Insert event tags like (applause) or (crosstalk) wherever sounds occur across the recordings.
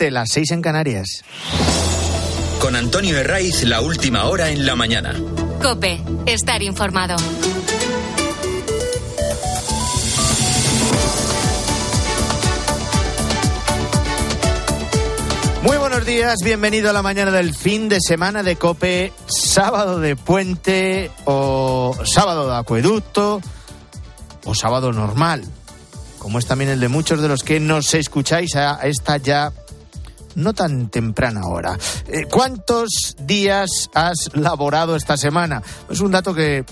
7, las 6 en Canarias. Con Antonio Herraiz, la última hora en la mañana. Cope, estar informado. Muy buenos días, bienvenido a la mañana del fin de semana de Cope, sábado de puente o sábado de acueducto o sábado normal, como es también el de muchos de los que nos escucháis a esta ya no tan temprana hora. Eh, ¿Cuántos días has laborado esta semana? Es un dato que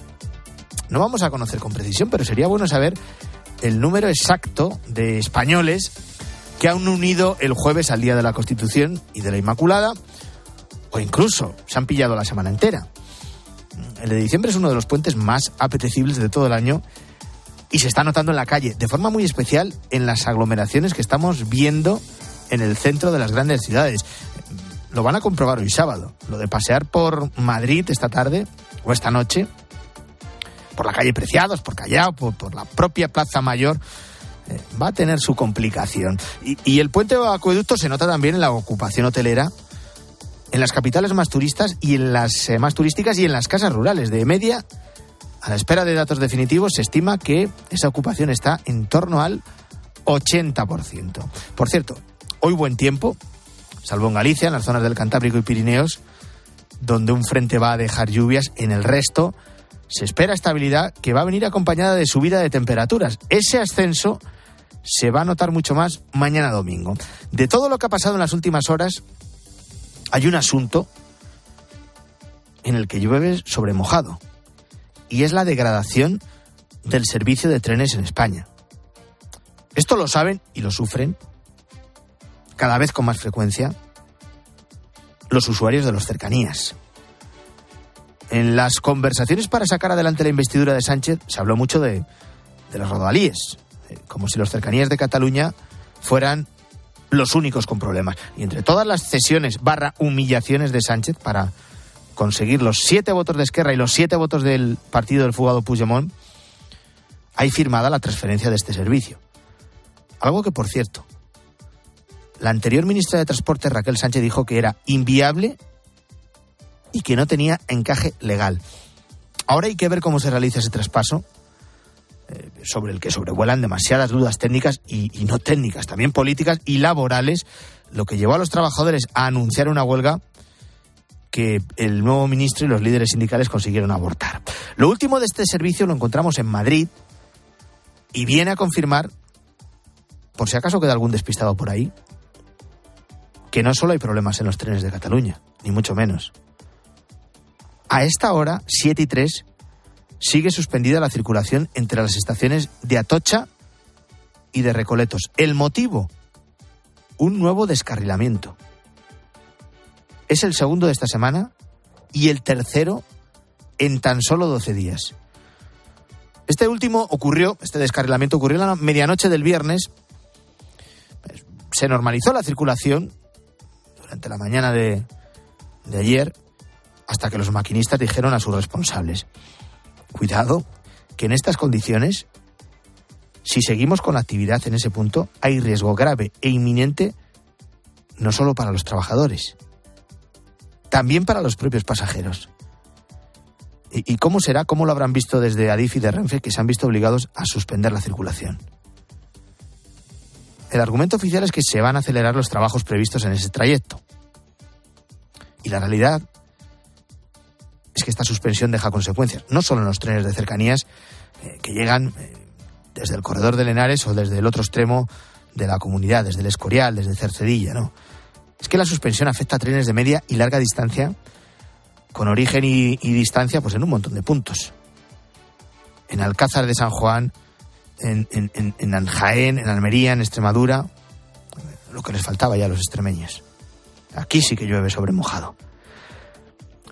no vamos a conocer con precisión, pero sería bueno saber el número exacto de españoles que han unido el jueves al Día de la Constitución y de la Inmaculada, o incluso se han pillado la semana entera. El de diciembre es uno de los puentes más apetecibles de todo el año y se está notando en la calle, de forma muy especial en las aglomeraciones que estamos viendo en el centro de las grandes ciudades. Lo van a comprobar hoy sábado. Lo de pasear por Madrid esta tarde o esta noche, por la calle Preciados, por Callao, por, la propia Plaza Mayor, eh, va a tener su complicación. Y, el puente de acueducto se nota también en la ocupación hotelera, en las capitales más turistas y en las eh, más turísticas y en las casas rurales. De media, a la espera de datos definitivos, se estima que esa ocupación está en torno al 80%. Por cierto, hoy buen tiempo, salvo en Galicia, en las zonas del Cantábrico y Pirineos, donde un frente va a dejar lluvias, en el resto se espera estabilidad que va a venir acompañada de subida de temperaturas. Ese ascenso se va a notar mucho más mañana domingo. De todo lo que ha pasado en las últimas horas, hay un asunto en el que llueve sobre mojado, y es la degradación del servicio de trenes en España. Esto lo saben y lo sufren cada vez con más frecuencia los usuarios de los cercanías. En las conversaciones para sacar adelante la investidura de Sánchez se habló mucho de, de los rodalíes, como si los cercanías de Cataluña fueran los únicos con problemas. Y entre todas las cesiones barra humillaciones de Sánchez para conseguir los siete votos de Esquerra y los siete votos del partido del fugado Puigdemont, hay firmada la transferencia de este servicio. Algo que, por cierto, la anterior ministra de Transporte, Raquel Sánchez, dijo que era inviable y que no tenía encaje legal. Ahora hay que ver cómo se realiza ese traspaso eh, sobre el que sobrevuelan demasiadas dudas técnicas y, no técnicas, también políticas y laborales, lo que llevó a los trabajadores a anunciar una huelga que el nuevo ministro y los líderes sindicales consiguieron abortar. Lo último de este servicio lo encontramos en Madrid y viene a confirmar, por si acaso queda algún despistado por ahí, que no solo hay problemas en los trenes de Cataluña, ni mucho menos. A esta hora, 7 y 3, sigue suspendida la circulación entre las estaciones de Atocha y de Recoletos. El motivo, un nuevo descarrilamiento. Es el segundo de esta semana y el tercero en tan solo 12 días. Este último ocurrió, este descarrilamiento ocurrió en la medianoche del viernes. Se normalizó la circulación durante la mañana de, de ayer hasta que los maquinistas dijeron a sus responsables, Cuidado, que en estas condiciones, si seguimos con la actividad en ese punto, hay riesgo grave e inminente no solo para los trabajadores, también para los propios pasajeros. ¿Y, cómo será? ¿Cómo lo habrán visto desde Adif y de Renfe que se han visto obligados a suspender la circulación? El argumento oficial es que se van a acelerar los trabajos previstos en ese trayecto. Y la realidad es que esta suspensión deja consecuencias, no solo en los trenes de cercanías eh, que llegan eh, desde el corredor de Lenares o desde el otro extremo de la comunidad, desde el Escorial, desde Cercedilla, no. Es que la suspensión afecta a trenes de media y larga distancia con origen y, distancia pues en un montón de puntos. En Alcázar de San Juan, en, en, en en Almería, en Extremadura, lo que les faltaba ya a los extremeños. Aquí sí que llueve sobre mojado.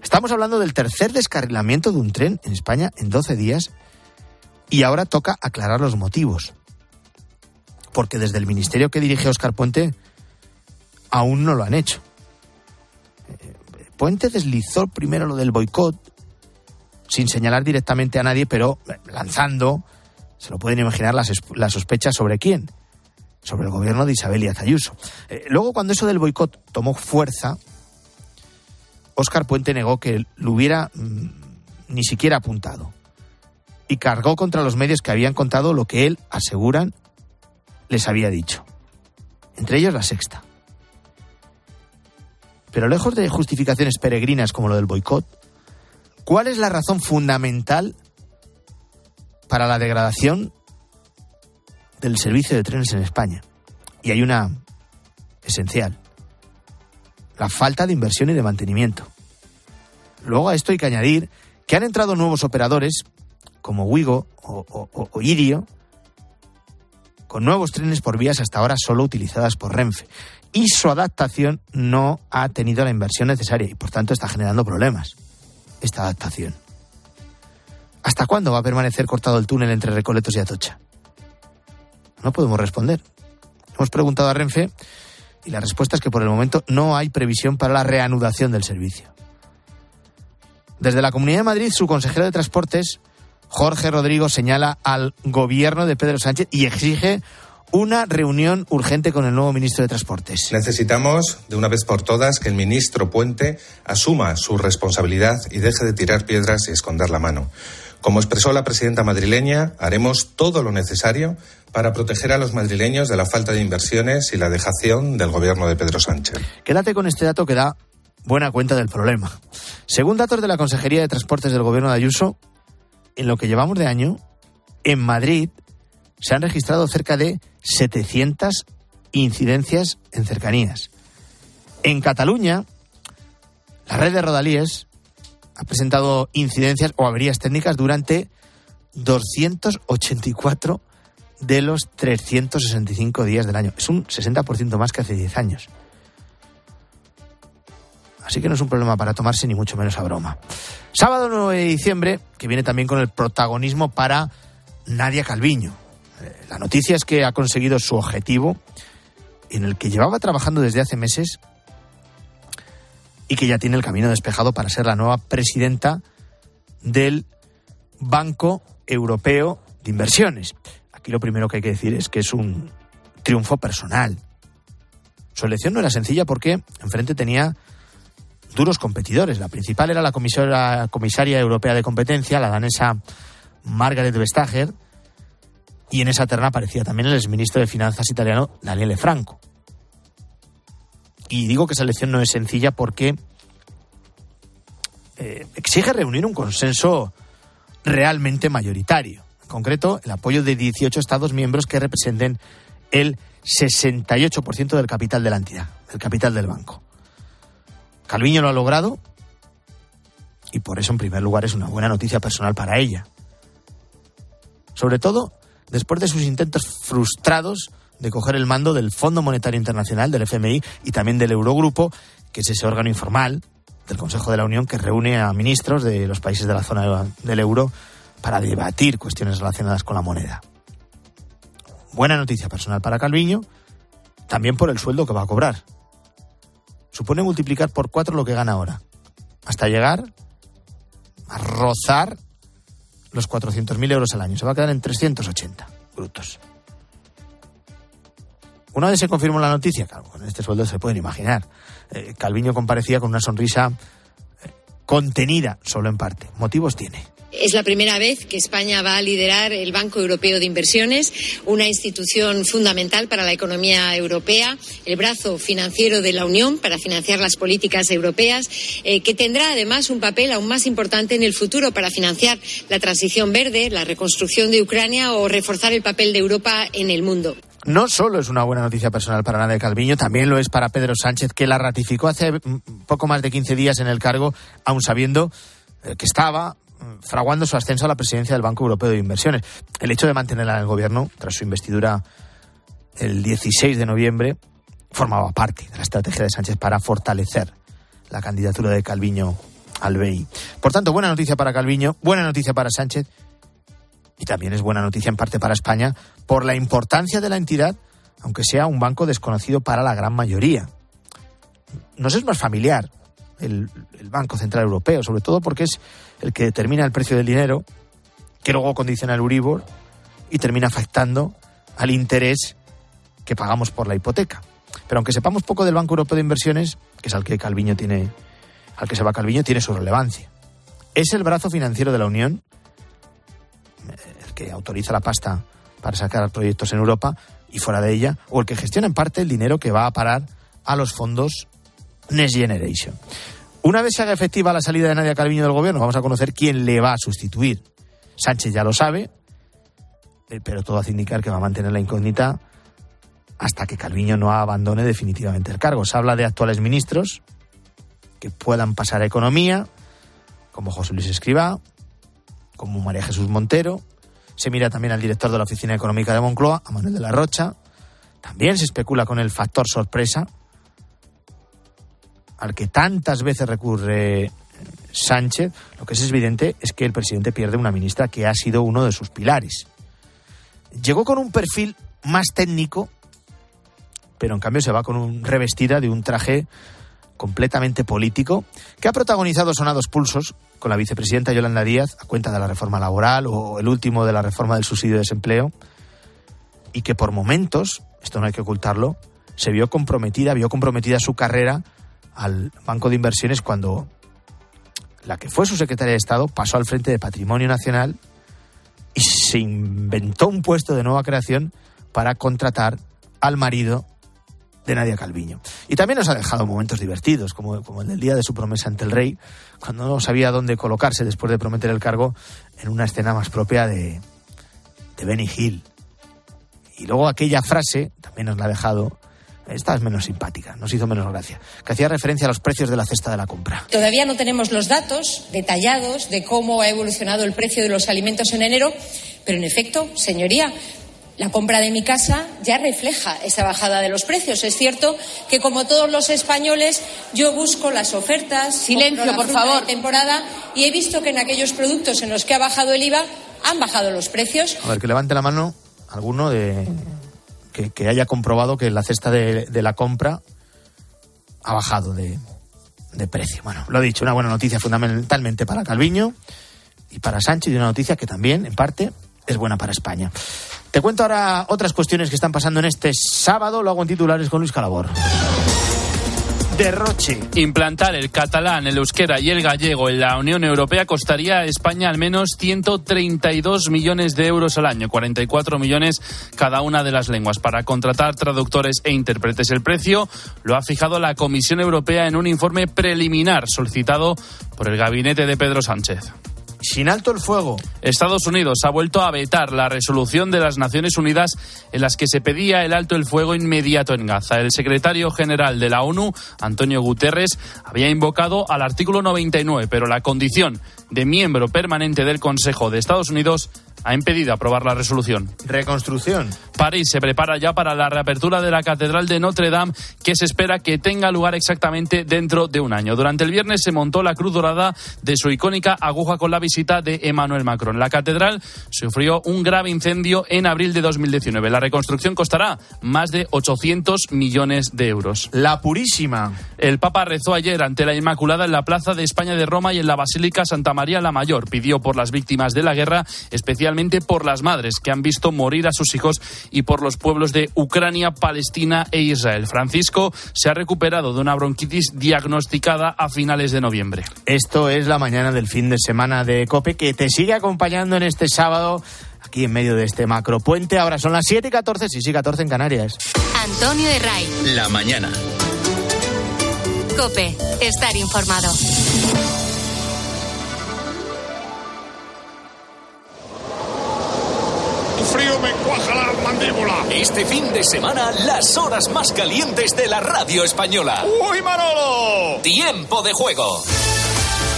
Estamos hablando del tercer descarrilamiento de un tren en España en 12 días y ahora toca aclarar los motivos. Porque desde el ministerio que dirige Oscar Puente aún no lo han hecho. Puente deslizó primero lo del boicot, sin señalar directamente a nadie, pero lanzando, se lo pueden imaginar, las, las sospechas sobre quién. sobre el gobierno de Isabel y Ayuso. Eh, luego, cuando eso del boicot tomó fuerza, Óscar Puente negó que lo hubiera mm, ni siquiera apuntado y cargó contra los medios que habían contado lo que él, aseguran, les había dicho. Entre ellos la sexta. Pero lejos de justificaciones peregrinas como lo del boicot, ¿cuál es la razón fundamental para la degradación del servicio de trenes en España. Y hay una esencial, la falta de inversión y de mantenimiento. Luego a esto hay que añadir que han entrado nuevos operadores como Wigo o, Irio, con nuevos trenes por vías hasta ahora solo utilizadas por Renfe. Y su adaptación no ha tenido la inversión necesaria y por tanto está generando problemas. Esta adaptación. ¿Hasta cuándo va a permanecer cortado el túnel entre Recoletos y Atocha? No podemos responder. Hemos preguntado a Renfe y la respuesta es que por el momento no hay previsión para la reanudación del servicio. Desde la Comunidad de Madrid, su consejero de Transportes, Jorge Rodrigo, señala al gobierno de Pedro Sánchez y exige una reunión urgente con el nuevo ministro de Transportes. Necesitamos, de una vez por todas, que el ministro Puente asuma su responsabilidad y deje de tirar piedras y esconder la mano. Como expresó la presidenta madrileña, haremos todo lo necesario para proteger a los madrileños de la falta de inversiones y la dejación del gobierno de Pedro Sánchez. Quédate con este dato que da buena cuenta del problema. Según datos de la Consejería de Transportes del gobierno de Ayuso, en lo que llevamos de año, en Madrid se han registrado cerca de 700 incidencias en cercanías. En Cataluña, la red de rodalíes ha presentado incidencias o averías técnicas durante 284 de los 365 días del año. Es un 60% más que hace 10 años. Así que no es un problema para tomarse ni mucho menos a broma. Sábado 9 de diciembre, que viene también con el protagonismo para Nadia Calviño. Eh, la noticia es que ha conseguido su objetivo, en el que llevaba trabajando desde hace meses y que ya tiene el camino despejado para ser la nueva presidenta del Banco Europeo de Inversiones. Aquí lo primero que hay que decir es que es un triunfo personal. Su elección no era sencilla porque enfrente tenía duros competidores. La principal era la comisaria europea de competencia, la danesa Margaret Vestager, y en esa terna aparecía también el exministro de Finanzas italiano Daniele Franco. Y digo que esa elección no es sencilla porque eh, exige reunir un consenso realmente mayoritario. En concreto, el apoyo de 18 Estados miembros que representen el 68% del capital de la entidad, del capital del banco. Calviño lo ha logrado y por eso, en primer lugar, es una buena noticia personal para ella. Sobre todo después de sus intentos frustrados de coger el mando del Fondo Monetario Internacional, del FMI y también del Eurogrupo, que es ese órgano informal del Consejo de la Unión que reúne a ministros de los países de la zona del euro para debatir cuestiones relacionadas con la moneda. Buena noticia personal para Calviño, también por el sueldo que va a cobrar. Supone multiplicar por cuatro lo que gana ahora, hasta llegar a rozar los 400.000 euros al año. Se va a quedar en 380 brutos. Una vez se confirmó la noticia, claro, con este sueldo se pueden imaginar. Eh, Calviño comparecía con una sonrisa eh, contenida, solo en parte. Motivos tiene. Es la primera vez que España va a liderar el Banco Europeo de Inversiones, una institución fundamental para la economía europea, el brazo financiero de la Unión para financiar las políticas europeas, eh, que tendrá además un papel aún más importante en el futuro para financiar la transición verde, la reconstrucción de Ucrania o reforzar el papel de Europa en el mundo no solo es una buena noticia personal para Nadia Calviño, también lo es para Pedro Sánchez, que la ratificó hace poco más de 15 días en el cargo, aun sabiendo eh, que estaba fraguando su ascenso a la presidencia del Banco Europeo de Inversiones. El hecho de mantenerla en el gobierno, tras su investidura el 16 de noviembre, formaba parte de la estrategia de Sánchez para fortalecer la candidatura de Calviño al BEI. Por tanto, buena noticia para Calviño, buena noticia para Sánchez y también es buena noticia en parte para España por la importancia de la entidad, aunque sea un banco desconocido para la gran mayoría. Nos es más familiar el, Banco Central Europeo, sobre todo porque es el que determina el precio del dinero, que luego condiciona el Uribor y termina afectando al interés que pagamos por la hipoteca. Pero aunque sepamos poco del Banco Europeo de Inversiones, que es al que Calviño tiene, al que se va Calviño, tiene su relevancia. Es el brazo financiero de la Unión, que autoriza la pasta para sacar proyectos en Europa y fuera de ella, o el que gestiona en parte el dinero que va a parar a los fondos Next Generation. Una vez se haga efectiva la salida de Nadia Calviño del gobierno, vamos a conocer quién le va a sustituir. Sánchez ya lo sabe, eh, pero todo hace indicar que va a mantener la incógnita hasta que Calviño no abandone definitivamente el cargo. Se habla de actuales ministros que puedan pasar a economía, como José Luis Escribá, como María Jesús Montero. Se mira también al director de la Oficina Económica de Moncloa, a Manuel de la Rocha. También se especula con el factor sorpresa, al que tantas veces recurre Sánchez. Lo que es evidente es que el presidente pierde una ministra que ha sido uno de sus pilares. Llegó con un perfil más técnico, pero en cambio se va con un revestida de un traje completamente político que ha protagonizado sonados pulsos con la vicepresidenta Yolanda Díaz a cuenta de la reforma laboral o el último de la reforma del subsidio de desempleo y que por momentos, esto no hay que ocultarlo, se vio comprometida, vio comprometida su carrera al Banco de Inversiones cuando la que fue su secretaria de Estado pasó al frente de Patrimonio Nacional y se inventó un puesto de nueva creación para contratar al marido de Nadia Calviño. Y también nos ha dejado momentos divertidos, como, como el del día de su promesa ante el rey, cuando no sabía dónde colocarse después de prometer el cargo en una escena más propia de, de Benny Hill. Y luego aquella frase, también nos la ha dejado, esta es menos simpática, nos hizo menos gracia, que hacía referencia a los precios de la cesta de la compra. Todavía no tenemos los datos detallados de cómo ha evolucionado el precio de los alimentos en enero, pero en efecto, señoría, la compra de mi casa ya refleja esa bajada de los precios. Es cierto que, como todos los españoles, yo busco las ofertas. Silencio, por favor. De temporada y he visto que en aquellos productos en los que ha bajado el IVA han bajado los precios. A ver, que levante la mano alguno de que, que haya comprobado que la cesta de, de la compra ha bajado de, de precio. Bueno, lo he dicho, una buena noticia fundamentalmente para Calviño y para Sánchez y una noticia que también, en parte, es buena para España. Te cuento ahora otras cuestiones que están pasando en este sábado. Lo hago en titulares con Luis Calabor. Derroche. Implantar el catalán, el euskera y el gallego en la Unión Europea costaría a España al menos 132 millones de euros al año, 44 millones cada una de las lenguas, para contratar traductores e intérpretes. El precio lo ha fijado la Comisión Europea en un informe preliminar solicitado por el gabinete de Pedro Sánchez. Sin alto el fuego. Estados Unidos ha vuelto a vetar la resolución de las Naciones Unidas en las que se pedía el alto el fuego inmediato en Gaza. El secretario general de la ONU, Antonio Guterres, había invocado al artículo 99, pero la condición de miembro permanente del Consejo de Estados Unidos ha impedido aprobar la resolución. Reconstrucción. París se prepara ya para la reapertura de la Catedral de Notre Dame, que se espera que tenga lugar exactamente dentro de un año. Durante el viernes se montó la cruz dorada de su icónica aguja con la visita de Emmanuel Macron. La catedral sufrió un grave incendio en abril de 2019. La reconstrucción costará más de 800 millones de euros. La Purísima. El Papa rezó ayer ante la Inmaculada en la Plaza de España de Roma y en la Basílica Santa María la Mayor. Pidió por las víctimas de la guerra, especialmente por las madres que han visto morir a sus hijos y por los pueblos de Ucrania, Palestina e Israel. Francisco se ha recuperado de una bronquitis diagnosticada a finales de noviembre. Esto es la mañana del fin de semana de COPE que te sigue acompañando en este sábado aquí en medio de este macropuente. Ahora son las 7 y 14, sí, sí, 14 en Canarias. Antonio Herray. La mañana. Cope, estar informado. Frío me cuaja la mandíbula. Este fin de semana, las horas más calientes de la radio española. ¡Uy, Manolo! Tiempo de juego.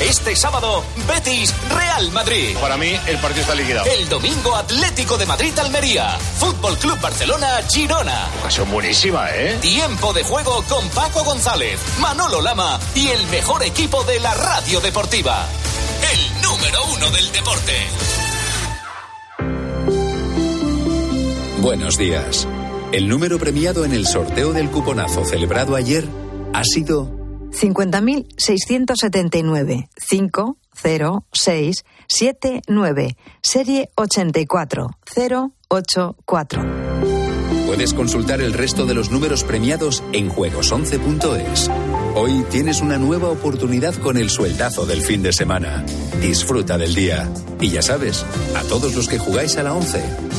Este sábado, Betis Real Madrid. Para mí, el partido está liquidado. El domingo, Atlético de Madrid Almería. Fútbol Club Barcelona Girona. Ocasión buenísima, ¿eh? Tiempo de juego con Paco González, Manolo Lama y el mejor equipo de la radio deportiva. El número uno del deporte. Buenos días. El número premiado en el sorteo del cuponazo celebrado ayer ha sido 50.679 50679 serie 84084. Puedes consultar el resto de los números premiados en juegos11.es. Hoy tienes una nueva oportunidad con el sueldazo del fin de semana. Disfruta del día. Y ya sabes, a todos los que jugáis a la 11,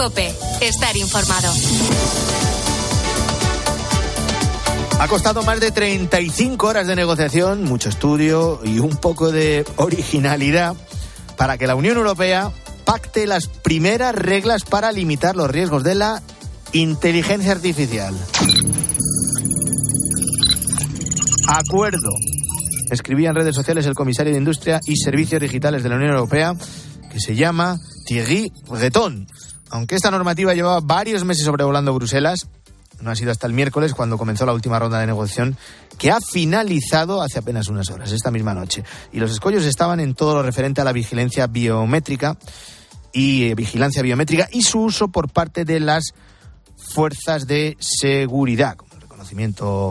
Estar informado. Ha costado más de 35 horas de negociación, mucho estudio y un poco de originalidad para que la Unión Europea pacte las primeras reglas para limitar los riesgos de la inteligencia artificial. Acuerdo. Escribía en redes sociales el comisario de Industria y Servicios Digitales de la Unión Europea, que se llama Thierry Breton. Aunque esta normativa llevaba varios meses sobrevolando Bruselas, no ha sido hasta el miércoles cuando comenzó la última ronda de negociación, que ha finalizado hace apenas unas horas, esta misma noche. Y los escollos estaban en todo lo referente a la vigilancia biométrica y eh, vigilancia biométrica y su uso por parte de las fuerzas de seguridad,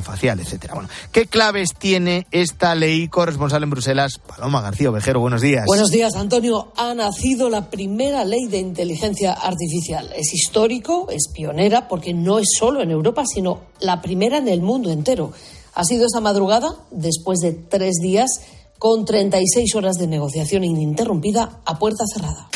facial, etcétera. Bueno, ¿qué claves tiene esta ley corresponsal en Bruselas? Paloma García Ovejero, buenos días. Buenos días, Antonio. Ha nacido la primera ley de inteligencia artificial. Es histórico, es pionera, porque no es solo en Europa, sino la primera en el mundo entero. Ha sido esa madrugada, después de tres días, con 36 horas de negociación ininterrumpida a puerta cerrada.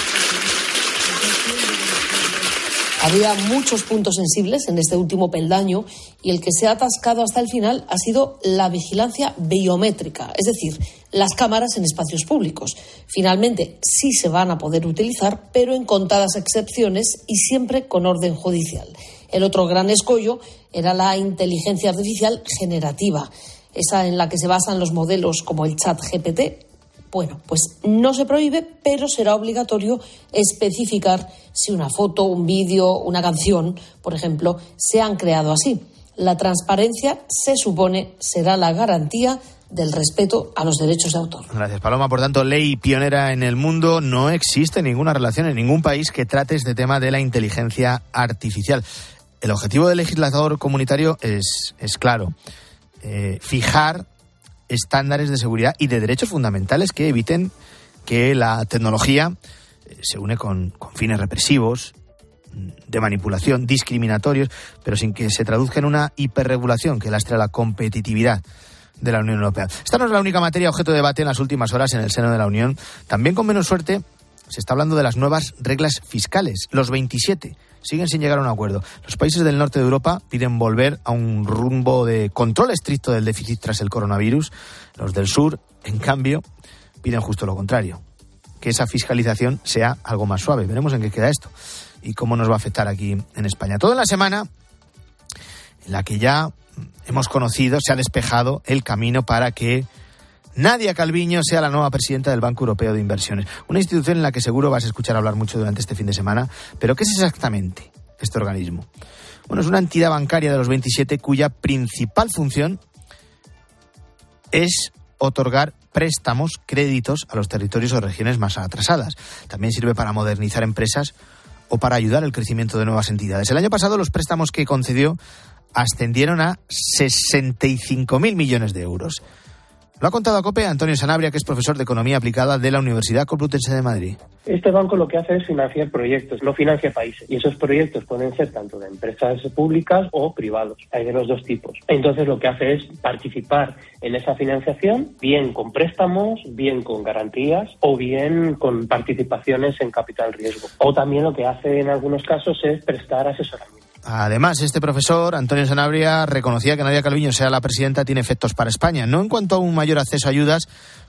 Había muchos puntos sensibles en este último peldaño y el que se ha atascado hasta el final ha sido la vigilancia biométrica, es decir, las cámaras en espacios públicos. Finalmente sí se van a poder utilizar, pero en contadas excepciones y siempre con orden judicial. El otro gran escollo era la inteligencia artificial generativa, esa en la que se basan los modelos como el chat GPT, bueno, pues no se prohíbe, pero será obligatorio especificar si una foto, un vídeo, una canción, por ejemplo, se han creado así. La transparencia, se supone, será la garantía del respeto a los derechos de autor. Gracias, Paloma. Por tanto, ley pionera en el mundo. No existe ninguna relación en ningún país que trate este tema de la inteligencia artificial. El objetivo del legislador comunitario es, claro. Eh, fijar estándares de seguridad y de derechos fundamentales que eviten que la tecnología eh, se une con, fines represivos, de manipulación, discriminatorios, pero sin que se traduzca en una hiperregulación que lastre la competitividad de la Unión Europea. Esta no es la única materia objeto de debate en las últimas horas en el seno de la Unión. También con menos suerte se está hablando de las nuevas reglas fiscales, los 27 siguen sin llegar a un acuerdo. Los países del norte de Europa piden volver a un rumbo de control estricto del déficit tras el coronavirus. Los del sur, en cambio, piden justo lo contrario, que esa fiscalización sea algo más suave. Veremos en qué queda esto y cómo nos va a afectar aquí en España. Toda la semana en la que ya hemos conocido, se ha despejado el camino para que Nadia Calviño sea la nueva presidenta del Banco Europeo de Inversiones. Una institución en la que seguro vas a escuchar hablar mucho durante este fin de semana. Pero, ¿qué es exactamente este organismo? Bueno, es una entidad bancaria de los 27 cuya principal función es otorgar préstamos, créditos a los territorios o regiones más atrasadas. También sirve para modernizar empresas o para ayudar al crecimiento de nuevas entidades. El año pasado los préstamos que concedió ascendieron a 65.000 millones de euros. Lo ha contado a COPE Antonio Sanabria, que es profesor de Economía Aplicada de la Universidad Complutense de Madrid. Este banco lo que hace es financiar proyectos, no financia países. Y esos proyectos pueden ser tanto de empresas públicas o privados. Hay de los dos tipos. Entonces lo que hace es participar en esa financiación, bien con préstamos, bien con garantías o bien con participaciones en capital riesgo. O también lo que hace en algunos casos es prestar asesoramiento. Además, este profesor, Antonio Sanabria, reconocía que Nadia Calviño sea la presidenta tiene efectos para España, no en cuanto a un mayor acceso a ayudas,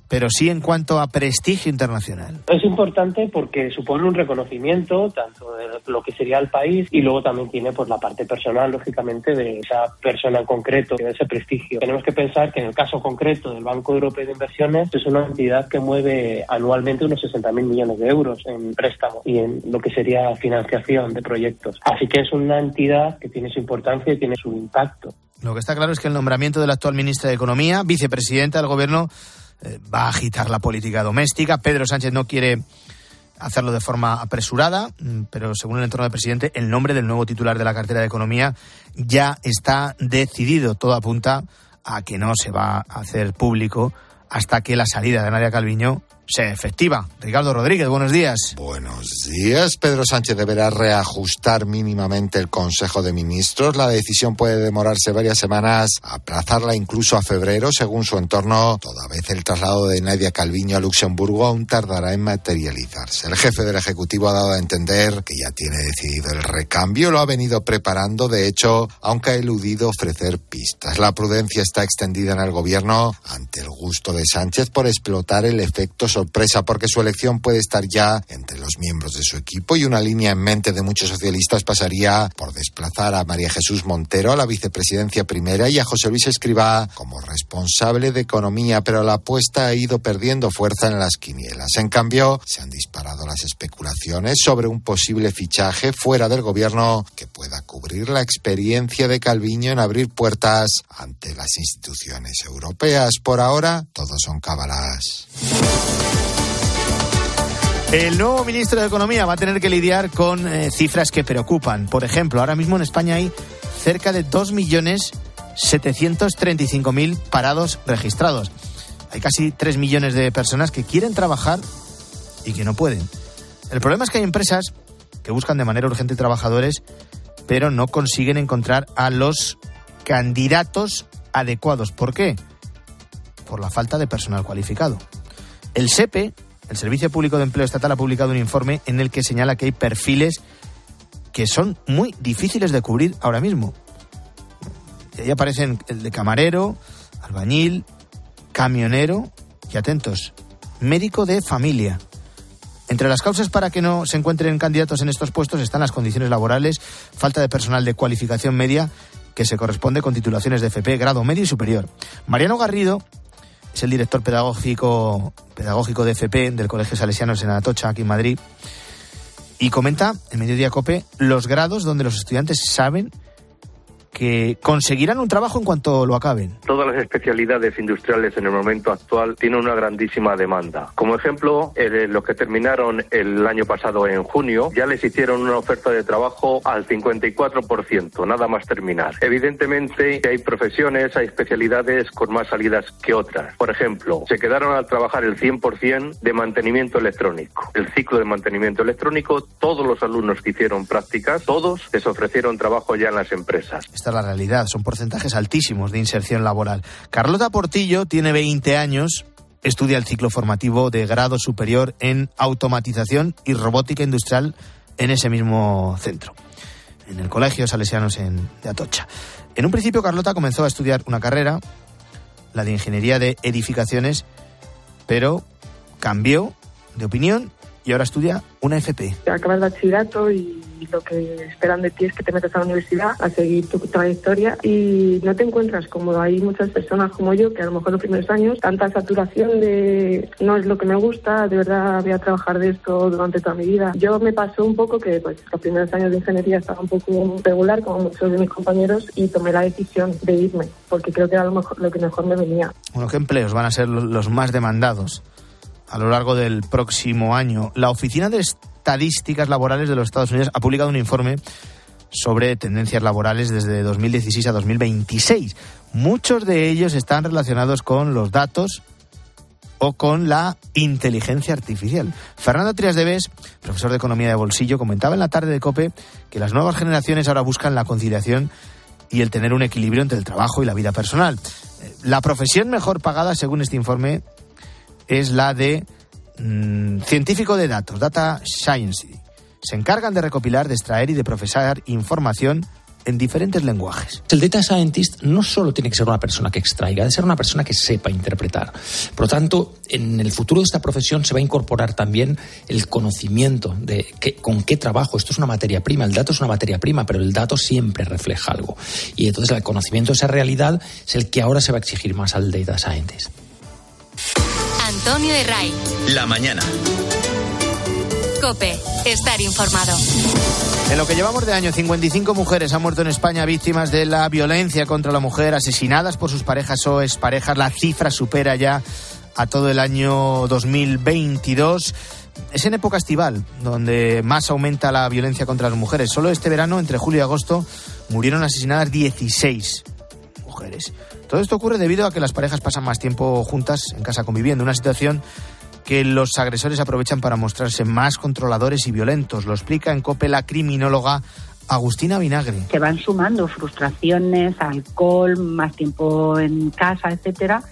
pero sí en cuanto a prestigio internacional. Es importante porque supone un reconocimiento tanto de lo que sería el país y luego también tiene pues la parte personal, lógicamente, de esa persona en concreto, de ese prestigio. Tenemos que pensar que en el caso concreto del Banco Europeo de Inversiones es una entidad que mueve anualmente unos 60.000 millones de euros en préstamo y en lo que sería financiación de proyectos. Así que es una entidad que tiene su importancia y tiene su impacto. Lo que está claro es que el nombramiento del actual ministro de Economía, vicepresidenta del Gobierno, eh, va a agitar la política doméstica. Pedro Sánchez no quiere hacerlo de forma apresurada, mm, pero según el entorno del presidente, el nombre del nuevo titular de la cartera de Economía ya está decidido. Todo apunta a que no se va a hacer público hasta que la salida de Nadia Calviño sea efectiva. Ricardo Rodríguez, buenos días. Buenos días. Pedro Sánchez deberá reajustar mínimamente el Consejo de Ministros. La decisión puede demorarse varias semanas, aplazarla incluso a febrero, según su entorno. Toda vez el traslado de Nadia Calviño a Luxemburgo aún tardará en materializarse. El jefe del Ejecutivo ha dado a entender que ya tiene decidido el recambio, lo ha venido preparando, de hecho, aunque ha eludido ofrecer pistas. La prudencia está extendida en el Gobierno ante el gusto de Sánchez por explotar el efecto sorpresa porque su elección puede estar ya entre los miembros de su equipo y una línea en mente de muchos socialistas pasaría por desplazar a María Jesús Montero a la vicepresidencia primera y a José Luis Escribá como responsable de economía, pero la apuesta ha ido perdiendo fuerza en las quinielas. En cambio, se han disparado las especulaciones sobre un posible fichaje fuera del gobierno que pueda cubrir la experiencia de Calviño en abrir puertas ante las instituciones europeas. Por ahora, todos son cábalas. El nuevo ministro de Economía va a tener que lidiar con eh, cifras que preocupan. Por ejemplo, ahora mismo en España hay cerca de 2.735.000 parados registrados. Hay casi 3 millones de personas que quieren trabajar y que no pueden. El problema es que hay empresas que buscan de manera urgente trabajadores, pero no consiguen encontrar a los candidatos adecuados. ¿Por qué? Por la falta de personal cualificado. El SEPE, el Servicio Público de Empleo Estatal, ha publicado un informe en el que señala que hay perfiles que son muy difíciles de cubrir ahora mismo. Y ahí aparecen el de camarero, albañil, camionero y atentos, médico de familia. Entre las causas para que no se encuentren candidatos en estos puestos están las condiciones laborales, falta de personal de cualificación media que se corresponde con titulaciones de FP, grado medio y superior. Mariano Garrido es el director pedagógico, pedagógico de FP del Colegio Salesianos en Atocha, aquí en Madrid, y comenta en Mediodía Cope los grados donde los estudiantes saben que conseguirán un trabajo en cuanto lo acaben. Todas las especialidades industriales en el momento actual tienen una grandísima demanda. Como ejemplo, eh, los que terminaron el año pasado en junio ya les hicieron una oferta de trabajo al 54%, nada más terminar. Evidentemente hay profesiones, hay especialidades con más salidas que otras. Por ejemplo, se quedaron al trabajar el 100% de mantenimiento electrónico. El ciclo de mantenimiento electrónico, todos los alumnos que hicieron prácticas, todos les ofrecieron trabajo ya en las empresas es la realidad. Son porcentajes altísimos de inserción laboral. Carlota Portillo tiene 20 años, estudia el ciclo formativo de grado superior en automatización y robótica industrial en ese mismo centro, en el Colegio Salesianos en, de Atocha. En un principio, Carlota comenzó a estudiar una carrera, la de ingeniería de edificaciones, pero cambió de opinión y ahora estudia una FP. Acabas bachillerato y lo que esperan de ti es que te metas a la universidad a seguir tu trayectoria y no te encuentras como hay muchas personas como yo que a lo mejor los primeros años tanta saturación de no es lo que me gusta, de verdad voy a trabajar de esto durante toda mi vida. Yo me pasó un poco que pues los primeros años de ingeniería estaba un poco regular como muchos de mis compañeros y tomé la decisión de irme porque creo que era lo, mejor, lo que mejor me venía. Bueno, ¿qué empleos van a ser los más demandados? A lo largo del próximo año. La Oficina de Estadísticas Laborales de los Estados Unidos ha publicado un informe sobre tendencias laborales desde 2016 a 2026. Muchos de ellos están relacionados con los datos o con la inteligencia artificial. Fernando Trias de Bes, profesor de Economía de Bolsillo, comentaba en la tarde de COPE que las nuevas generaciones ahora buscan la conciliación y el tener un equilibrio entre el trabajo y la vida personal. La profesión mejor pagada, según este informe, es la de mm, científico de datos, Data Science. Se encargan de recopilar, de extraer y de procesar información en diferentes lenguajes. El data scientist no solo tiene que ser una persona que extraiga, debe ser una persona que sepa interpretar. Por lo tanto, en el futuro de esta profesión se va a incorporar también el conocimiento de con qué trabajo. Esto es una materia prima, el dato es una materia prima, pero el dato siempre refleja algo. Y entonces el conocimiento de esa realidad es el que ahora se va a exigir más al data scientist. Antonio de Ray. La mañana. Cope, estar informado. En lo que llevamos de año, 55 mujeres han muerto en España víctimas de la violencia contra la mujer, asesinadas por sus parejas o exparejas. La cifra supera ya a todo el año 2022. Es en época estival donde más aumenta la violencia contra las mujeres. Solo este verano, entre julio y agosto, murieron asesinadas 16 mujeres. Todo esto ocurre debido a que las parejas pasan más tiempo juntas en casa conviviendo, una situación que los agresores aprovechan para mostrarse más controladores y violentos. Lo explica en COPE la criminóloga Agustina Vinagre. Se van sumando frustraciones, alcohol, más tiempo en casa, etcétera,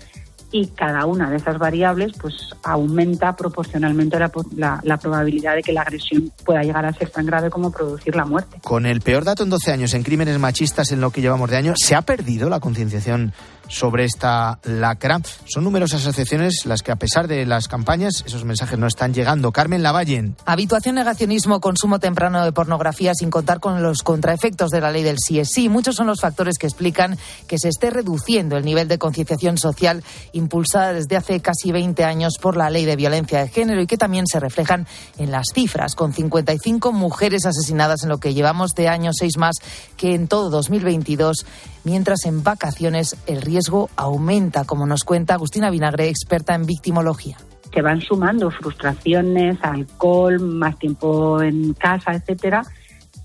y cada una de esas variables pues aumenta proporcionalmente la, la, la, probabilidad de que la agresión pueda llegar a ser tan grave como producir la muerte. Con el peor dato en 12 años en crímenes machistas en lo que llevamos de año, ¿se ha perdido la concienciación sobre esta lacra? Son numerosas asociaciones las que a pesar de las campañas esos mensajes no están llegando. Carmen Lavallen. Habituación, negacionismo, consumo temprano de pornografía sin contar con los contraefectos de la ley del sí es sí. Muchos son los factores que explican que se esté reduciendo el nivel de concienciación social impulsada desde hace casi 20 años por la ley de violencia de género y que también se reflejan en las cifras, con 55 mujeres asesinadas en lo que llevamos de año, seis más que en todo 2022, mientras en vacaciones el riesgo aumenta, como nos cuenta Agustina Vinagre, experta en victimología. Se van sumando frustraciones, alcohol, más tiempo en casa, etcétera,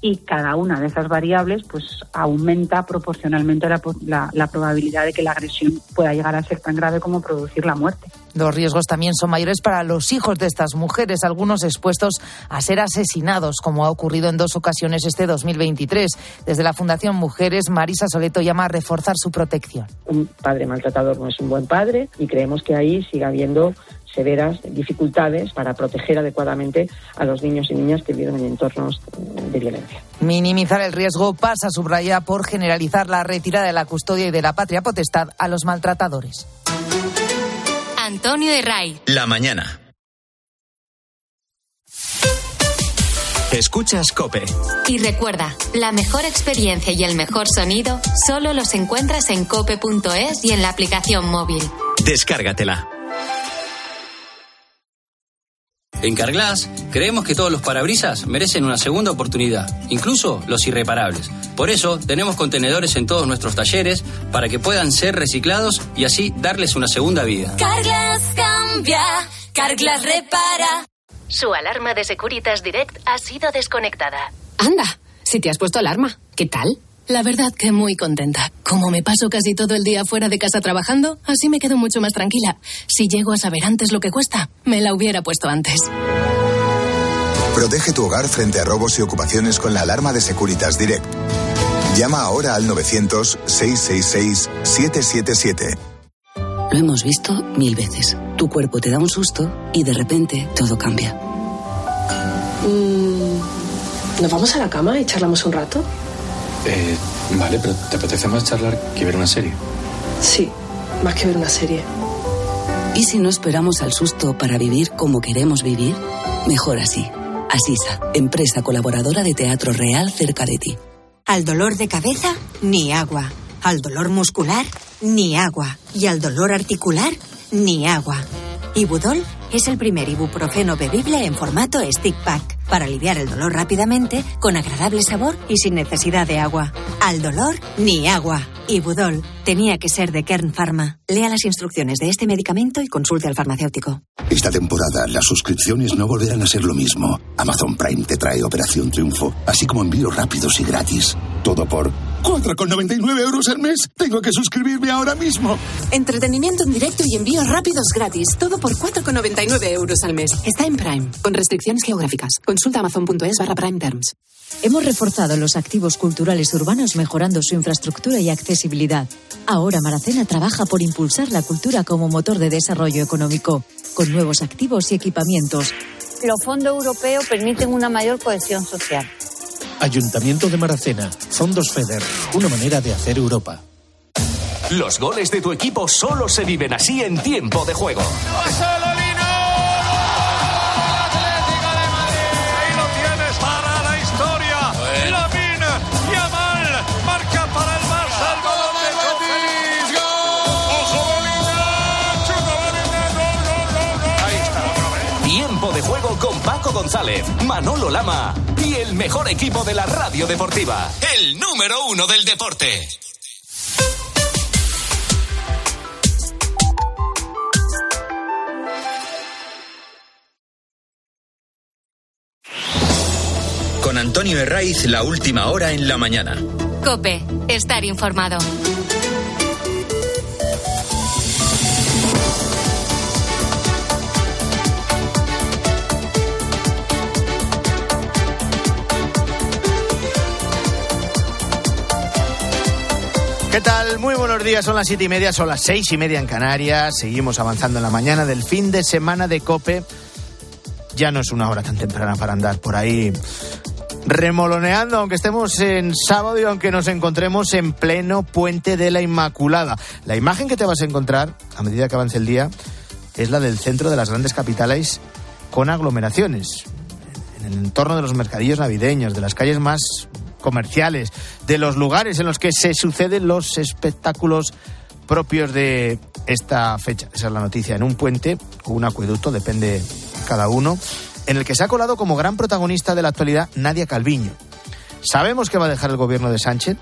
y cada una de esas variables pues aumenta proporcionalmente la, la, la, probabilidad de que la agresión pueda llegar a ser tan grave como producir la muerte. Los riesgos también son mayores para los hijos de estas mujeres, algunos expuestos a ser asesinados, como ha ocurrido en dos ocasiones este 2023. Desde la Fundación Mujeres, Marisa Soleto llama a reforzar su protección. Un padre maltratador no es un buen padre y creemos que ahí sigue habiendo severas dificultades para proteger adecuadamente a los niños y niñas que viven en entornos de violencia. Minimizar el riesgo pasa, subraya, por generalizar la retirada de la custodia y de la patria potestad a los maltratadores. Antonio de Ray. La mañana. Escuchas Cope. Y recuerda, la mejor experiencia y el mejor sonido solo los encuentras en cope.es y en la aplicación móvil. Descárgatela. En Carglass creemos que todos los parabrisas merecen una segunda oportunidad, incluso los irreparables. Por eso tenemos contenedores en todos nuestros talleres para que puedan ser reciclados y así darles una segunda vida. Carglass cambia, Carglass repara. Su alarma de Securitas Direct ha sido desconectada. Anda, si te has puesto alarma, ¿qué tal? La verdad que muy contenta. Como me paso casi todo el día fuera de casa trabajando, así me quedo mucho más tranquila. Si llego a saber antes lo que cuesta, me la hubiera puesto antes. Protege tu hogar frente a robos y ocupaciones con la alarma de Securitas Direct. Llama ahora al 900-666-777. Lo hemos visto mil veces. Tu cuerpo te da un susto y de repente todo cambia. Mm, ¿Nos vamos a la cama y charlamos un rato? Eh, vale, pero ¿te apetece más charlar que ver una serie? Sí, más que ver una serie. ¿Y si no esperamos al susto para vivir como queremos vivir? Mejor así. Asisa, empresa colaboradora de Teatro Real cerca de ti. Al dolor de cabeza, ni agua. Al dolor muscular, ni agua. Y al dolor articular, ni agua. Ibudol es el primer ibuprofeno bebible en formato stick pack para aliviar el dolor rápidamente, con agradable sabor y sin necesidad de agua. Al dolor, ni agua. Ibudol tenía que ser de Kern Pharma. Lea las instrucciones de este medicamento y consulte al farmacéutico. Esta temporada las suscripciones no volverán a ser lo mismo. Amazon Prime te trae Operación Triunfo, así como envíos rápidos y gratis. Todo por 4,99 euros al mes. Tengo que suscribirme ahora mismo. Entretenimiento en directo y envíos rápidos gratis. Todo por 4,99 euros al mes. Está en Prime, con restricciones geográficas. Consulta amazon.es barra Prime Terms. Hemos reforzado los activos culturales urbanos mejorando su infraestructura y accesibilidad. Ahora Maracena trabaja por impulsar la cultura como motor de desarrollo económico, con nuevos activos y equipamientos. Los fondos europeos permiten una mayor cohesión social. Ayuntamiento de Maracena, Fondos FEDER, una manera de hacer Europa. Los goles de tu equipo solo se viven así en tiempo de juego. González, Manolo Lama y el mejor equipo de la radio deportiva. El número uno del deporte. Con Antonio Herraiz, la última hora en la mañana. Cope, estar informado. ¿Qué tal? Muy buenos días, son las siete y media, son las seis y media en Canarias. Seguimos avanzando en la mañana del fin de semana de Cope. Ya no es una hora tan temprana para andar por ahí remoloneando, aunque estemos en sábado y aunque nos encontremos en pleno puente de la Inmaculada. La imagen que te vas a encontrar a medida que avance el día es la del centro de las grandes capitales con aglomeraciones. En el entorno de los mercadillos navideños, de las calles más comerciales, de los lugares en los que se suceden los espectáculos propios de esta fecha. Esa es la noticia. En un puente o un acueducto, depende cada uno, en el que se ha colado como gran protagonista de la actualidad Nadia Calviño. Sabemos que va a dejar el gobierno de Sánchez,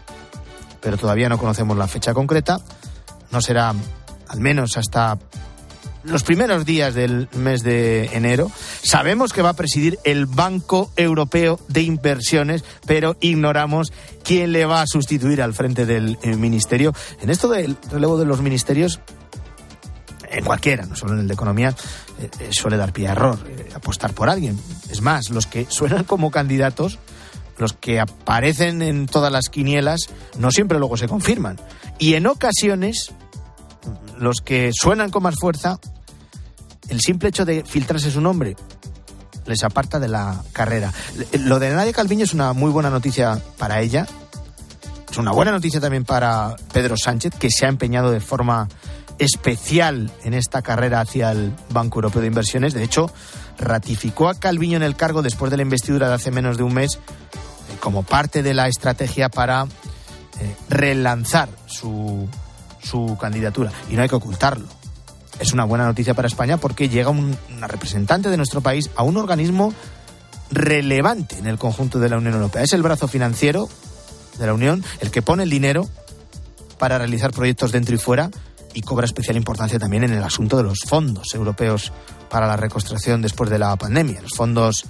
pero todavía no conocemos la fecha concreta. No será al menos hasta los primeros días del mes de enero. Sabemos que va a presidir el Banco Europeo de Inversiones, pero ignoramos quién le va a sustituir al frente del eh, ministerio. En esto del relevo de los ministerios, en cualquiera, no solo en el de economía, eh, eh, suele dar pie a error, apostar por alguien. Es más, los que suenan como candidatos, los que aparecen en todas las quinielas, no siempre luego se confirman. Y en ocasiones, los que suenan con más fuerza, el simple hecho de filtrarse su nombre les aparta de la carrera. Lo de Nadia Calviño es una muy buena noticia para ella. Es una buena noticia también para Pedro Sánchez, que se ha empeñado de forma especial en esta carrera hacia el Banco Europeo de Inversiones. De hecho, ratificó a Calviño en el cargo después de la investidura de hace menos de un mes eh, como parte de la estrategia para eh, relanzar su, su candidatura. Y no hay que ocultarlo. Es una buena noticia para España porque llega un- una representante de nuestro país a un organismo relevante en el conjunto de la Unión Europea. Es el brazo financiero de la Unión el que pone el dinero para realizar proyectos dentro y fuera y cobra especial importancia también en el asunto de los fondos europeos para la reconstrucción después de la pandemia, los fondos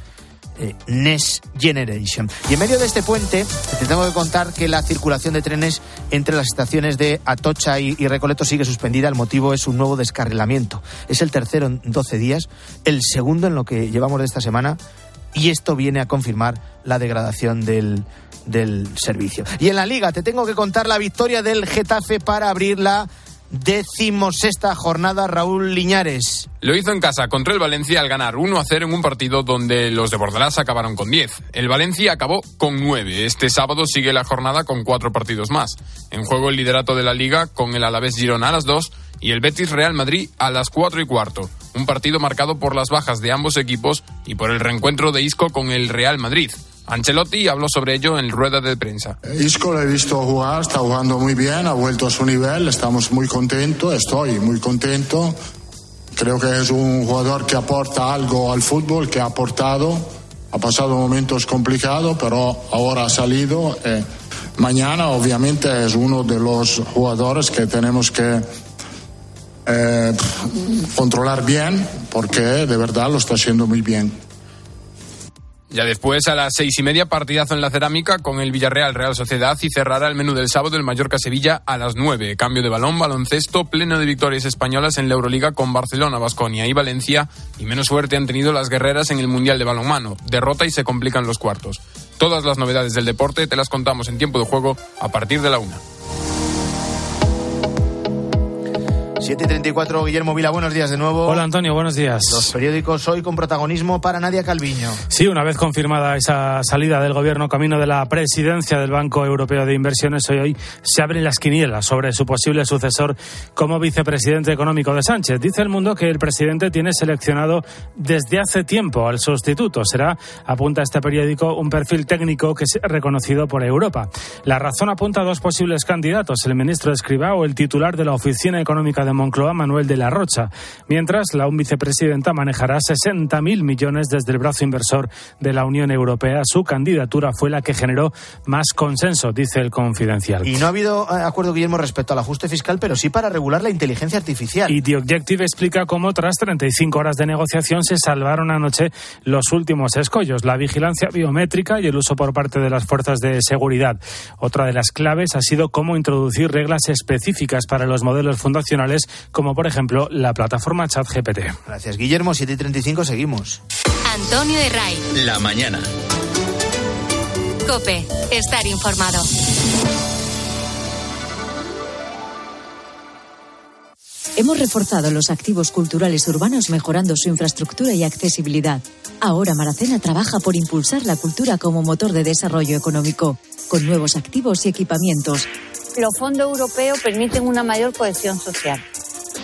eh, Next Generation. Y en medio de este puente, te tengo que contar que la circulación de trenes entre las estaciones de Atocha y, y Recoleto sigue suspendida. El motivo es un nuevo descarrilamiento. Es el tercero en 12 días, el segundo en lo que llevamos de esta semana, y esto viene a confirmar la degradación del, del servicio. Y en la liga te tengo que contar la victoria del Getafe para abrir la decimosexta jornada Raúl Liñares. Lo hizo en casa contra el Valencia al ganar 1 a 0 en un partido donde los de Bordalás acabaron con 10. El Valencia acabó con 9. Este sábado sigue la jornada con cuatro partidos más. En juego el liderato de la liga con el Alavés Girona a las 2 y el Betis Real Madrid a las 4 y cuarto. Un partido marcado por las bajas de ambos equipos y por el reencuentro de Isco con el Real Madrid. Ancelotti habló sobre ello en rueda de prensa. Isco lo he visto jugar, está jugando muy bien, ha vuelto a su nivel, estamos muy contentos, estoy muy contento. Creo que es un jugador que aporta algo al fútbol, que ha aportado, ha pasado momentos complicados, pero ahora ha salido. eh, mañana obviamente es uno de los jugadores que tenemos que eh, controlar bien, porque de verdad lo está haciendo muy bien. Ya después, a las seis y media, partidazo en la cerámica con el Villarreal Real Sociedad y cerrará el menú del sábado el Mallorca Sevilla a las nueve. Cambio de balón, baloncesto, pleno de victorias españolas en la Euroliga con Barcelona, Basconia y Valencia. Y menos suerte han tenido las guerreras en el Mundial de Balonmano. Derrota y se complican los cuartos. Todas las novedades del deporte te las contamos en tiempo de juego a partir de la una. 7 y 34, Guillermo Vila, buenos días de nuevo. Hola Antonio, buenos días. Los periódicos hoy con protagonismo para Nadia Calviño. Sí, una vez confirmada esa salida del gobierno camino de la presidencia del Banco Europeo de Inversiones, hoy, hoy se abren las quinielas sobre su posible sucesor como vicepresidente económico de Sánchez. Dice el mundo que el presidente tiene seleccionado desde hace tiempo al sustituto. Será, apunta este periódico, un perfil técnico que es reconocido por Europa. La razón apunta a dos posibles candidatos, el ministro Escribá o el titular de la Oficina Económica de Moncloa, Manuel de la Rocha. Mientras, la un vicepresidenta manejará 60.000 millones desde el brazo inversor de la Unión Europea. Su candidatura fue la que generó más consenso, dice el confidencial. Y no ha habido eh, acuerdo, Guillermo, respecto al ajuste fiscal, pero sí para regular la inteligencia artificial. Y The Objective explica cómo tras 35 horas de negociación se salvaron anoche los últimos escollos, la vigilancia biométrica y el uso por parte de las fuerzas de seguridad. Otra de las claves ha sido cómo introducir reglas específicas para los modelos fundacionales, como por ejemplo la plataforma ChatGPT. Gracias, Guillermo. 7 y 35 seguimos. Antonio Herray. La mañana. Cope, estar informado. Hemos reforzado los activos culturales urbanos mejorando su infraestructura y accesibilidad. Ahora Maracena trabaja por impulsar la cultura como motor de desarrollo económico, con nuevos activos y equipamientos. Los fondos europeos permiten una mayor cohesión social.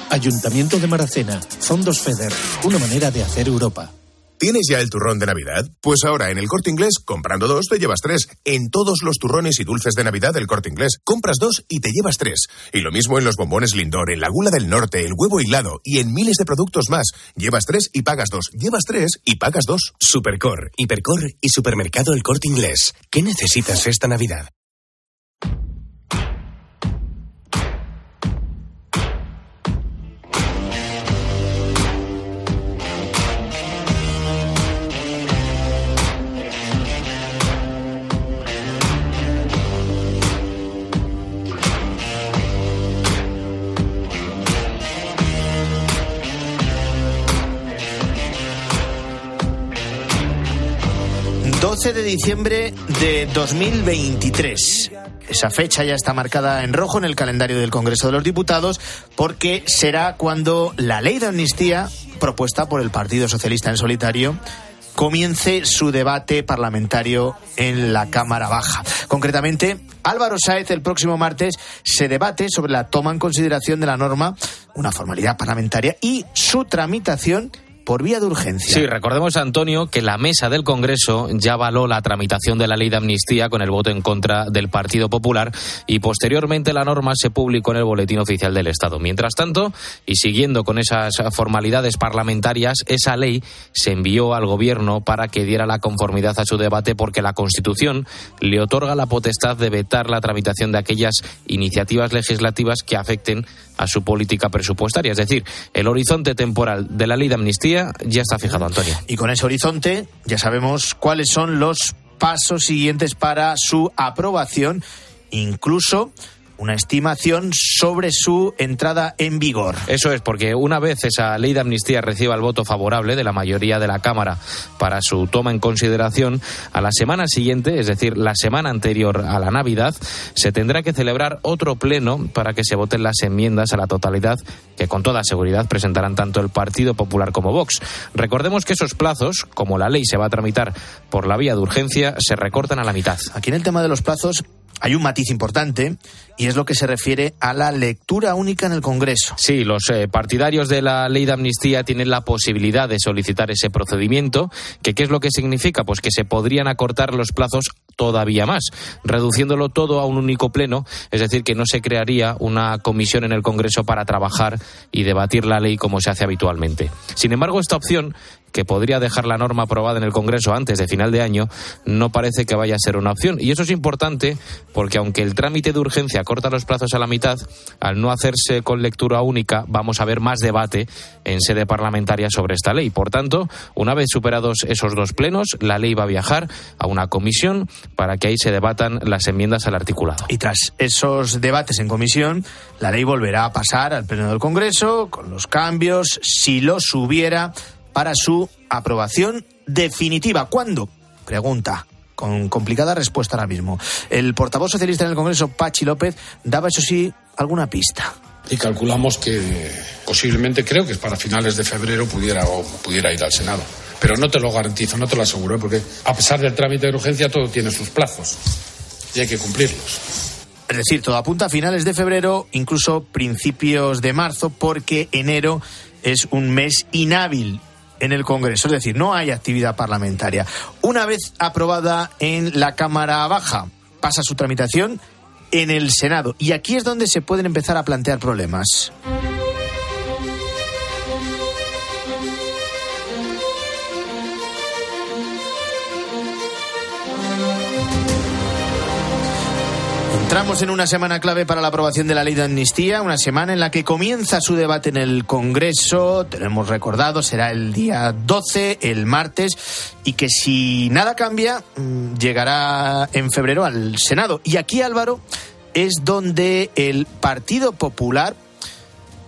Ayuntamiento de Maracena, Fondos FEDER, una manera de hacer Europa. ¿Tienes ya el turrón de Navidad? Pues ahora en el corte inglés, comprando dos, te llevas tres. En todos los turrones y dulces de Navidad del corte inglés, compras dos y te llevas tres. Y lo mismo en los bombones Lindor, en la gula del norte, el huevo hilado y en miles de productos más. Llevas tres y pagas dos. Llevas tres y pagas dos. Supercor, Hipercor y Supermercado El Corte Inglés. ¿Qué necesitas esta Navidad? De diciembre de 2023. Esa fecha ya está marcada en rojo en el calendario del Congreso de los Diputados porque será cuando la ley de amnistía propuesta por el Partido Socialista en solitario comience su debate parlamentario en la Cámara Baja. Concretamente, Álvaro Sáez el próximo martes se debate sobre la toma en consideración de la norma, una formalidad parlamentaria, y su tramitación por vía de urgencia. Sí, recordemos, Antonio, que la mesa del Congreso ya avaló la tramitación de la ley de amnistía con el voto en contra del Partido Popular y posteriormente la norma se publicó en el Boletín Oficial del Estado. Mientras tanto, y siguiendo con esas formalidades parlamentarias, esa ley se envió al Gobierno para que diera la conformidad a su debate porque la Constitución le otorga la potestad de vetar la tramitación de aquellas iniciativas legislativas que afecten a su política presupuestaria. Es decir, el horizonte temporal de la ley de amnistía ya está fijado, Antonio. Y con ese horizonte ya sabemos cuáles son los pasos siguientes para su aprobación, incluso una estimación sobre su entrada en vigor. Eso es, porque una vez esa ley de amnistía reciba el voto favorable de la mayoría de la Cámara para su toma en consideración, a la semana siguiente, es decir, la semana anterior a la Navidad, se tendrá que celebrar otro pleno para que se voten las enmiendas a la totalidad que con toda seguridad presentarán tanto el Partido Popular como Vox. Recordemos que esos plazos, como la ley se va a tramitar por la vía de urgencia, se recortan a la mitad. Aquí en el tema de los plazos hay un matiz importante y es lo que se refiere a la lectura única en el Congreso. Sí, los eh, partidarios de la ley de amnistía tienen la posibilidad de solicitar ese procedimiento, que qué es lo que significa? Pues que se podrían acortar los plazos todavía más, reduciéndolo todo a un único pleno, es decir, que no se crearía una comisión en el Congreso para trabajar y debatir la ley como se hace habitualmente. Sin embargo, esta opción que podría dejar la norma aprobada en el Congreso antes de final de año, no parece que vaya a ser una opción. Y eso es importante porque aunque el trámite de urgencia corta los plazos a la mitad, al no hacerse con lectura única, vamos a ver más debate en sede parlamentaria sobre esta ley. Por tanto, una vez superados esos dos plenos, la ley va a viajar a una comisión para que ahí se debatan las enmiendas al articulado. Y tras esos debates en comisión, la ley volverá a pasar al Pleno del Congreso con los cambios, si los hubiera para su aprobación definitiva. ¿Cuándo? Pregunta con complicada respuesta ahora mismo. El portavoz socialista en el Congreso, Pachi López, daba, eso sí, alguna pista. Y calculamos que posiblemente, creo que es para finales de febrero, pudiera, o pudiera ir al Senado. Pero no te lo garantizo, no te lo aseguro, ¿eh? porque a pesar del trámite de urgencia, todo tiene sus plazos y hay que cumplirlos. Es decir, todo apunta a finales de febrero, incluso principios de marzo, porque enero es un mes inhábil en el Congreso, es decir, no hay actividad parlamentaria. Una vez aprobada en la Cámara Baja, pasa su tramitación en el Senado. Y aquí es donde se pueden empezar a plantear problemas. Entramos en una semana clave para la aprobación de la ley de amnistía, una semana en la que comienza su debate en el Congreso, tenemos recordado, será el día 12, el martes, y que si nada cambia, mm, llegará en febrero al Senado. Y aquí, Álvaro, es donde el Partido Popular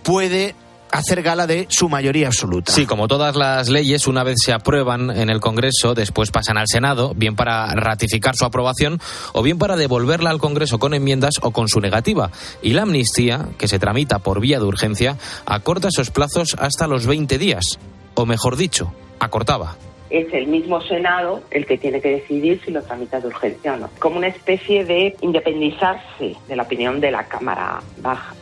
puede hacer gala de su mayoría absoluta. Sí, como todas las leyes, una vez se aprueban en el Congreso, después pasan al Senado, bien para ratificar su aprobación o bien para devolverla al Congreso con enmiendas o con su negativa. Y la amnistía, que se tramita por vía de urgencia, acorta esos plazos hasta los 20 días. O mejor dicho, acortaba es el mismo Senado el que tiene que decidir si lo tramita de urgencia o no. Como una especie de independizarse de la opinión de la Cámara Baja.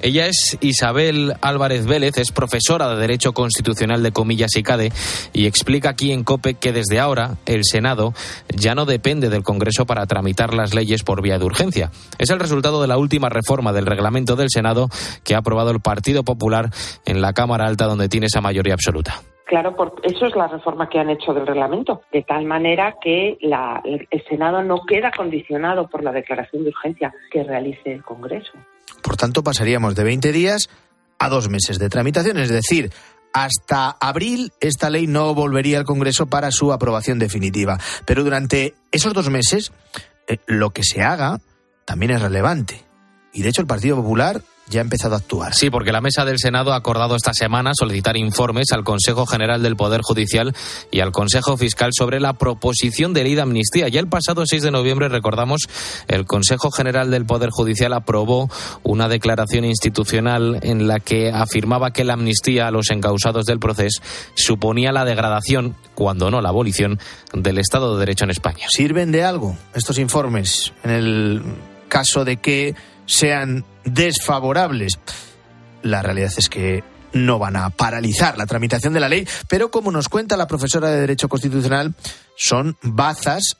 Ella es Isabel Álvarez Vélez, es profesora de Derecho Constitucional de Comillas y CADE y explica aquí en COPE que desde ahora el Senado ya no depende del Congreso para tramitar las leyes por vía de urgencia. Es el resultado de la última reforma del reglamento del Senado que ha aprobado el Partido Popular en la Cámara Alta donde tiene esa mayoría absoluta. Claro, eso es la reforma que han hecho del reglamento, de tal manera que el Senado no queda condicionado por la declaración de urgencia que realice el Congreso. Por tanto, pasaríamos de 20 días a dos meses de tramitación, es decir, hasta abril esta ley no volvería al Congreso para su aprobación definitiva. Pero durante esos dos meses, eh, lo que se haga también es relevante. Y de hecho el Partido Popular ya ha empezado a actuar. Sí, porque la mesa del Senado ha acordado esta semana solicitar informes al Consejo General del Poder Judicial y al Consejo Fiscal sobre la proposición de ley de amnistía. Ya el pasado 6 de noviembre, recordamos, el Consejo General del Poder Judicial aprobó una declaración institucional en la que afirmaba que la amnistía a los encausados del proceso suponía la degradación, cuando no la abolición, del Estado de Derecho en España. ¿Sirven de algo estos informes en el caso de que sean desfavorables. La realidad es que no van a paralizar la tramitación de la ley, pero como nos cuenta la profesora de Derecho Constitucional, son bazas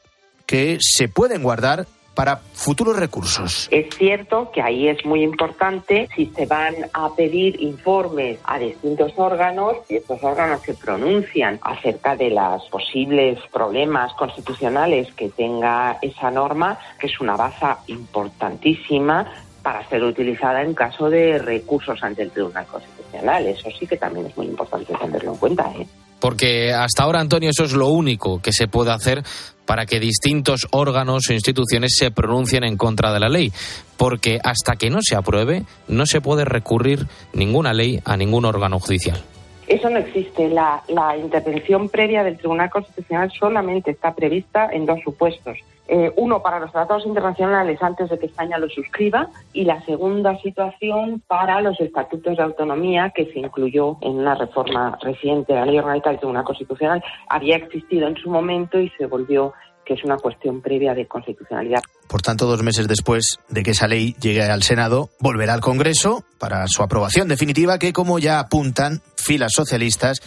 que se pueden guardar para futuros recursos. Es cierto que ahí es muy importante si se van a pedir informes a distintos órganos y estos órganos se pronuncian acerca de los posibles problemas constitucionales que tenga esa norma, que es una baza importantísima para ser utilizada en caso de recursos ante el Tribunal Constitucional. Eso sí que también es muy importante tenerlo en cuenta. ¿eh? Porque hasta ahora, Antonio, eso es lo único que se puede hacer para que distintos órganos o instituciones se pronuncien en contra de la ley. Porque hasta que no se apruebe, no se puede recurrir ninguna ley a ningún órgano judicial. Eso no existe. La, la intervención previa del Tribunal Constitucional solamente está prevista en dos supuestos. Eh, uno, para los tratados internacionales antes de que España los suscriba y la segunda situación para los estatutos de autonomía que se incluyó en una reforma reciente de la Ley Orgánica del Tribunal Constitucional. Había existido en su momento y se volvió que es una cuestión previa de constitucionalidad. Por tanto, dos meses después de que esa ley llegue al Senado, volverá al Congreso para su aprobación definitiva, que como ya apuntan filas socialistas,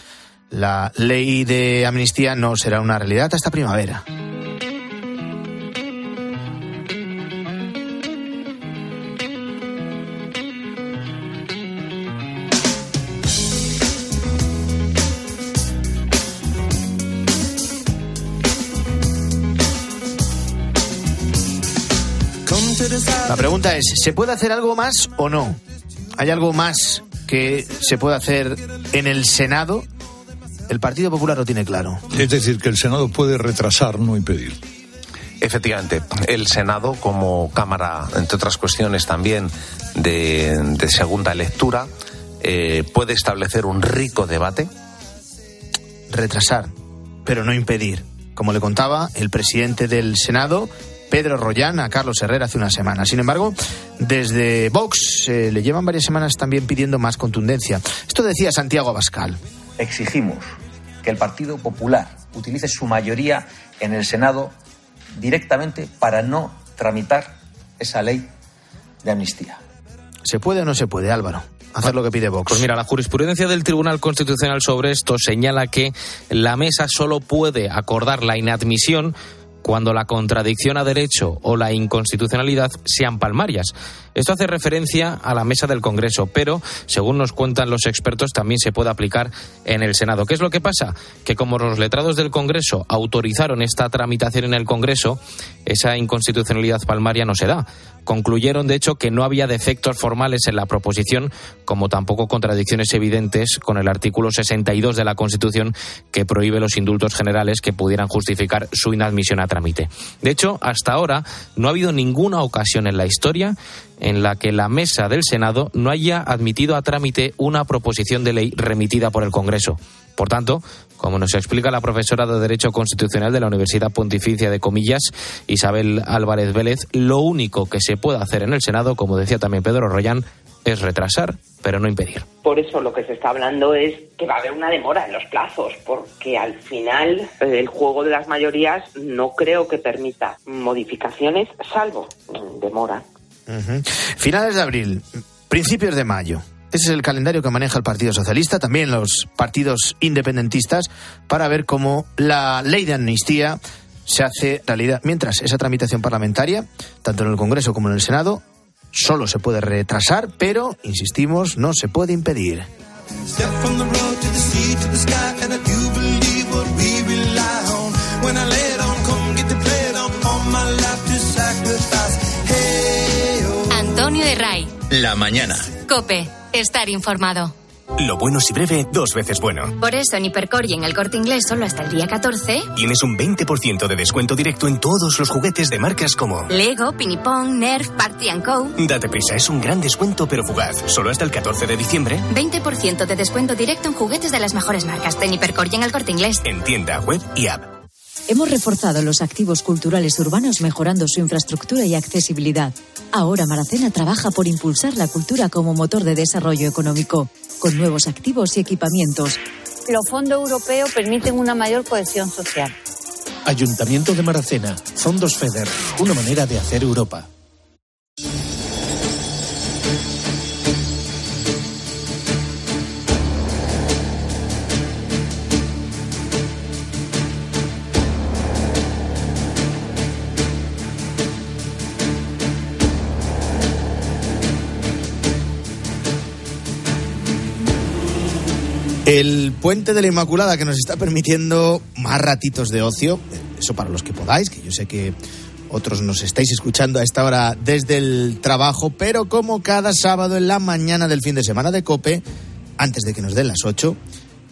la ley de amnistía no será una realidad hasta primavera. La pregunta es, ¿se puede hacer algo más o no? ¿Hay algo más que se puede hacer en el Senado? El Partido Popular lo tiene claro. Es decir, que el Senado puede retrasar, no impedir. Efectivamente, el Senado, como Cámara, entre otras cuestiones también de, segunda lectura, eh, puede establecer un rico debate. Retrasar, pero no impedir. Como le contaba el presidente del Senado, Pedro Rollán a Carlos Herrera hace una semana. Sin embargo, desde Vox eh, le llevan varias semanas también pidiendo más contundencia. Esto decía Santiago Abascal. Exigimos que el Partido Popular utilice su mayoría en el Senado directamente para no tramitar esa ley de amnistía. ¿Se puede o no se puede, Álvaro? hacer lo que pide Vox. Pues mira, la jurisprudencia del Tribunal Constitucional sobre esto señala que la mesa solo puede acordar la inadmisión cuando la contradicción a derecho o la inconstitucionalidad sean palmarias. Esto hace referencia a la mesa del Congreso, pero, según nos cuentan los expertos, también se puede aplicar en el Senado. ¿Qué es lo que pasa? Que como los letrados del Congreso autorizaron esta tramitación en el Congreso, esa inconstitucionalidad palmaria no se da. Concluyeron, de hecho, que no había defectos formales en la proposición, como tampoco contradicciones evidentes con el artículo 62 de la Constitución que prohíbe los indultos generales que pudieran justificar su inadmisión a trámite. De hecho, hasta ahora no ha habido ninguna ocasión en la historia en la que la mesa del Senado no haya admitido a trámite una proposición de ley remitida por el Congreso. Por tanto, como nos explica la profesora de Derecho Constitucional de la Universidad Pontificia de Comillas, Isabel Álvarez Vélez, lo único que se puede hacer en el Senado, como decía también Pedro Royán, es retrasar, pero no impedir. Por eso lo que se está hablando es que va a haber una demora en los plazos, porque al final eh, el juego de las mayorías no creo que permita modificaciones, salvo demora. Finales de abril, principios de mayo. Ese es el calendario que maneja el Partido Socialista, también los partidos independentistas, para ver cómo la ley de amnistía se hace realidad. Mientras esa tramitación parlamentaria, tanto en el Congreso como en el Senado, solo se puede retrasar, pero, insistimos, no se puede impedir. Antonio La mañana. Cope. Estar informado. Lo bueno si breve, dos veces bueno. Por eso en Hipercor y en el corte inglés solo hasta el día 14. Tienes un 20% de descuento directo en todos los juguetes de marcas como Lego, Pinipong, Nerf, Party Co. Date prisa, es un gran descuento pero fugaz. Solo hasta el 14 de diciembre. 20% de descuento directo en juguetes de las mejores marcas en Hipercor y en el corte inglés. En tienda, web y app. Hemos reforzado los activos culturales urbanos mejorando su infraestructura y accesibilidad. Ahora Maracena trabaja por impulsar la cultura como motor de desarrollo económico, con nuevos activos y equipamientos. Los fondos europeos permiten una mayor cohesión social. Ayuntamiento de Maracena, Fondos FEDER, una manera de hacer Europa. El puente de la Inmaculada que nos está permitiendo más ratitos de ocio, eso para los que podáis, que yo sé que otros nos estáis escuchando a esta hora desde el trabajo, pero como cada sábado en la mañana del fin de semana de Cope, antes de que nos den las 8,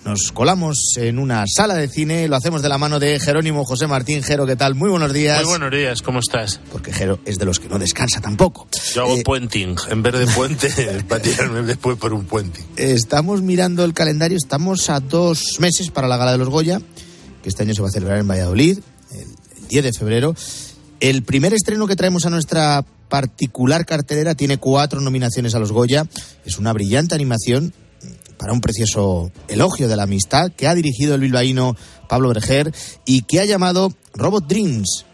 nos colamos en una sala de cine, lo hacemos de la mano de Jerónimo José Martín. Jero, ¿qué tal? Muy buenos días. Muy buenos días, ¿cómo estás? Porque Jero es de los que no descansa tampoco. Yo hago Eh, puenting, en vez de puente, (laughs) para tirarme después por un puente. Estamos mirando el calendario, estamos a dos meses para la Gala de los Goya, que este año se va a celebrar en Valladolid, el, el 10 de febrero. El primer estreno que traemos a nuestra particular cartelera tiene cuatro nominaciones a los Goya. Es una brillante animación para un precioso elogio de la amistad que ha dirigido el bilbaíno Pablo Berger y que ha llamado Robot Dreams.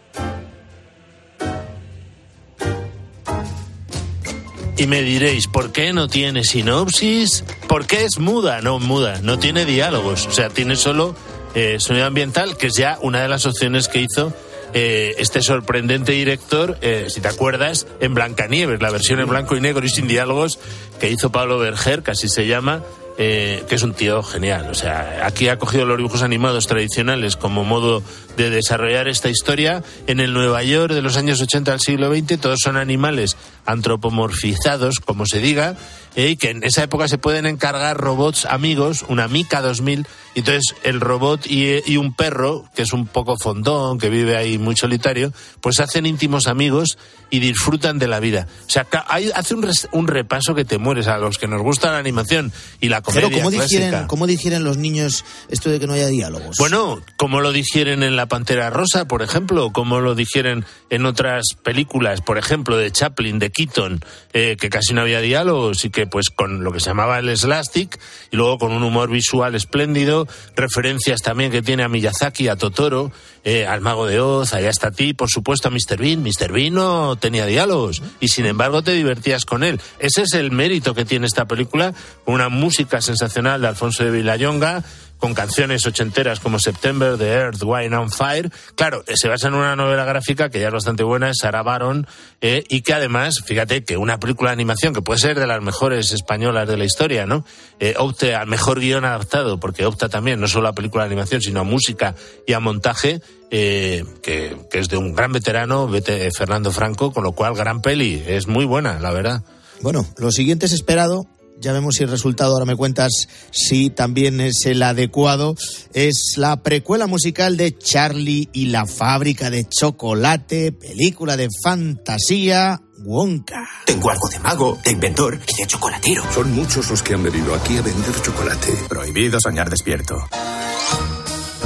Y me diréis, ¿por qué no tiene sinopsis? ¿Por qué es muda? No, muda, no tiene diálogos, o sea, tiene solo eh, sonido ambiental, que es ya una de las opciones que hizo eh, este sorprendente director, eh, si te acuerdas, en Blancanieves, la versión en blanco y negro y sin diálogos que hizo Pablo Berger, así se llama, eh, que es un tío genial. O sea, aquí ha cogido los dibujos animados tradicionales como modo de desarrollar esta historia. En el Nueva York de los años 80 al siglo XX, todos son animales antropomorfizados, como se diga, eh, y que en esa época se pueden encargar robots amigos, una Mica 2000, y entonces el robot y, y un perro, que es un poco fondón, que vive ahí muy solitario, pues hacen íntimos amigos y disfrutan de la vida. O sea, hay- hace un, res- un repaso que te mueres a los que nos gusta la animación y la comedia Pero ¿cómo digieren, ¿cómo digieren los niños esto de que no haya diálogos? Bueno, como lo digieren en La Pantera Rosa, por ejemplo, como lo digieren en otras películas, por ejemplo, de Chaplin, de Keaton, eh, que casi no había diálogos y que pues con lo que se llamaba el slastic, y luego con un humor visual espléndido, referencias también que tiene a Miyazaki, a Totoro, eh, al Mago de Oz, allá está ti, por supuesto a Mr. Bean. Mr. Bean no tenía diálogos y sin embargo te divertías con él. Ese es el mérito que tiene esta película, una música sensacional de Alfonso de Villayonga, con canciones ochenteras como September, The Earth, Wine on Fire. Claro, eh, se basa en una novela gráfica que ya es bastante buena, es Sarah Baron, eh, y que además, fíjate que una película de animación que puede ser de las mejores españolas de la historia, ¿no? Eh, opte al mejor guion adaptado, porque opta también no solo a película de animación, sino a música y a montaje, eh, que, que es de un gran veterano, vete, Fernando Franco, con lo cual gran peli, es muy buena, la verdad. Bueno, lo siguiente es esperado. Ya vemos si el resultado, ahora me cuentas si también es el adecuado. Es la precuela musical de Charlie y la fábrica de chocolate, película de fantasía, Wonka. Tengo algo de mago, de inventor y de chocolatero. Son muchos los que han venido aquí a vender chocolate. Prohibido soñar despierto.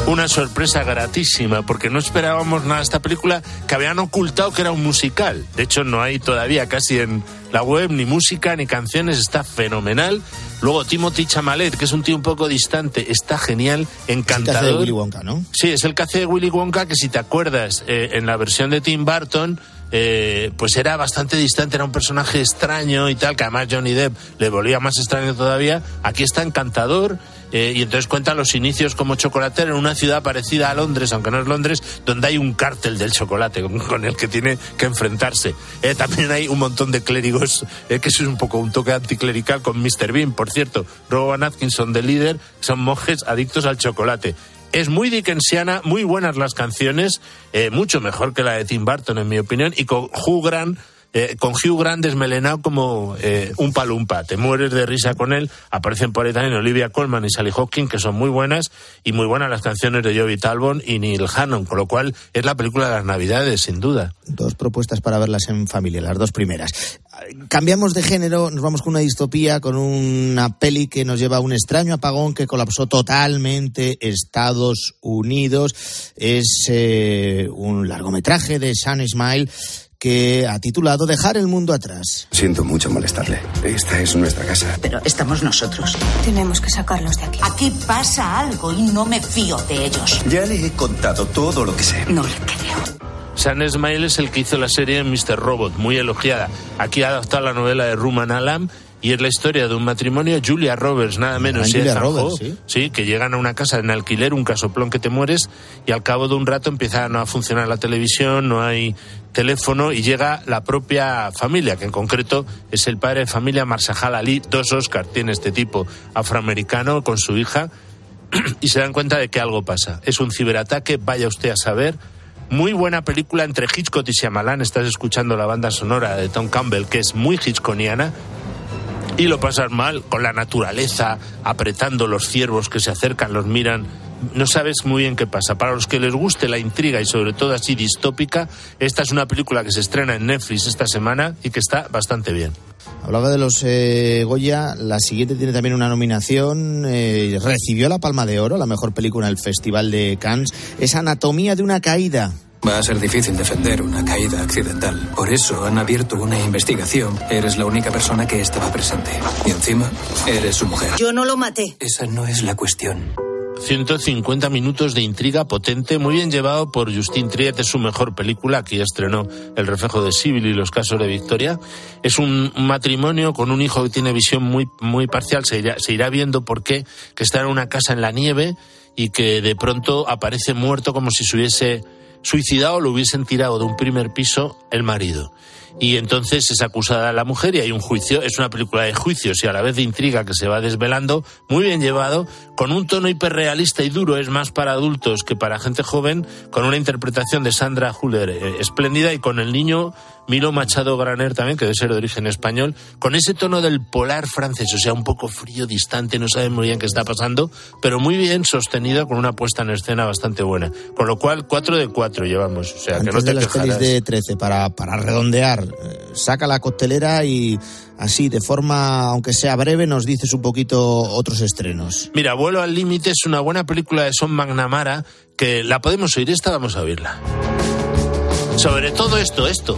Una sorpresa gratísima, porque no esperábamos nada de esta película que habían ocultado que era un musical. De hecho, no hay todavía casi en la web ni música ni canciones, está fenomenal. Luego Timothy Chamalet, que es un tío un poco distante, está genial, encantador. Es el que hace de Willy Wonka, ¿no? Sí, es el que hace de Willy Wonka, que si te acuerdas, eh, en la versión de Tim Burton, eh, pues era bastante distante, era un personaje extraño y tal, que además Johnny Depp le volvía más extraño todavía. Aquí está encantador. Eh, y entonces cuenta los inicios como chocolatero en una ciudad parecida a Londres, aunque no es Londres, donde hay un cártel del chocolate con, el que tiene que enfrentarse. Eh, también hay un montón de clérigos, eh, que eso es un poco un toque anticlerical con Mr. Bean, por cierto. Rowan Atkinson de líder, son monjes adictos al chocolate. Es muy dickensiana, muy buenas las canciones, mucho mejor que la de Tim Burton, en mi opinión, y con Grant, eh, con Hugh Grant desmelenado como eh, un palumpa. Te mueres de risa con él. Aparecen por ahí también Olivia Colman y Sally Hawkins, que son muy buenas, y muy buenas las canciones de Joey Talbot y Neil Hannon, con lo cual es la película de las Navidades, sin duda. Dos propuestas para verlas en familia, las dos primeras. Cambiamos de género, nos vamos con una distopía, con una peli que nos lleva a un extraño apagón que colapsó totalmente Estados Unidos. Es eh, un largometraje de Sean Smile que ha titulado Dejar el mundo atrás. Siento mucho molestarle. Esta es nuestra casa. Pero estamos nosotros. Tenemos que sacarlos de aquí. Aquí pasa algo y no me fío de ellos. Ya le he contado todo lo que sé. No le creo. Sam Smile es el que hizo la serie Mr. Robot, muy elogiada. Aquí ha adaptado la novela de Ruman Alam y es la historia de un matrimonio, Julia Roberts, nada menos, y Julia Roberts, sí. sí, que llegan a una casa en alquiler, un casoplón que te mueres, y al cabo de un rato empieza a no a funcionar la televisión, no hay teléfono, y llega la propia familia, que en concreto es el padre de familia Marsahal Ali, dos Oscar tiene este tipo afroamericano con su hija, y se dan cuenta de que algo pasa. Es un ciberataque, vaya usted a saber. Muy buena película entre Hitchcock y Shyamalan. Estás escuchando la banda sonora de Tom Campbell, que es muy hitchconiana. Y lo pasas mal con la naturaleza, apretando los ciervos que se acercan, los miran. No sabes muy bien qué pasa. Para los que les guste la intriga y sobre todo así distópica, esta es una película que se estrena en Netflix esta semana y que está bastante bien. Hablaba de los eh, Goya, la siguiente tiene también una nominación, eh, recibió la Palma de Oro, la mejor película en el Festival de Cannes, es Anatomía de una caída. Va a ser difícil defender una caída accidental. Por eso han abierto una investigación. Eres la única persona que estaba presente. Y encima, eres su mujer. Yo no lo maté. Esa no es la cuestión. 150 minutos de intriga potente, muy bien llevado por Justin Triet, es su mejor película, que ya estrenó El reflejo de Sibyl y los casos de Victoria. Es un matrimonio con un hijo que tiene visión muy, muy parcial, se irá, se irá viendo por qué, que está en una casa en la nieve y que de pronto aparece muerto como si se hubiese suicidado lo hubiesen tirado de un primer piso el marido. Y entonces es acusada la mujer y hay un juicio. Es una película de juicios y a la vez de intriga que se va desvelando, muy bien llevado, con un tono hiperrealista y duro. Es más para adultos que para gente joven, con una interpretación de Sandra Huller eh, espléndida y con el niño Milo Machado Graner también, que debe ser de origen español, con ese tono del polar francés, o sea, un poco frío, distante, no saben muy bien qué está pasando, pero muy bien sostenido con una puesta en escena bastante buena. Con lo cual, 4 de 4 llevamos. O sea, que Antes no te de las pelis de 13, para, para redondear, eh, saca la costelera y así, de forma, aunque sea breve, nos dices un poquito otros estrenos. Mira, Vuelo al Límite es una buena película de Son McNamara que la podemos oír, esta vamos a oírla. Sobre todo esto, esto.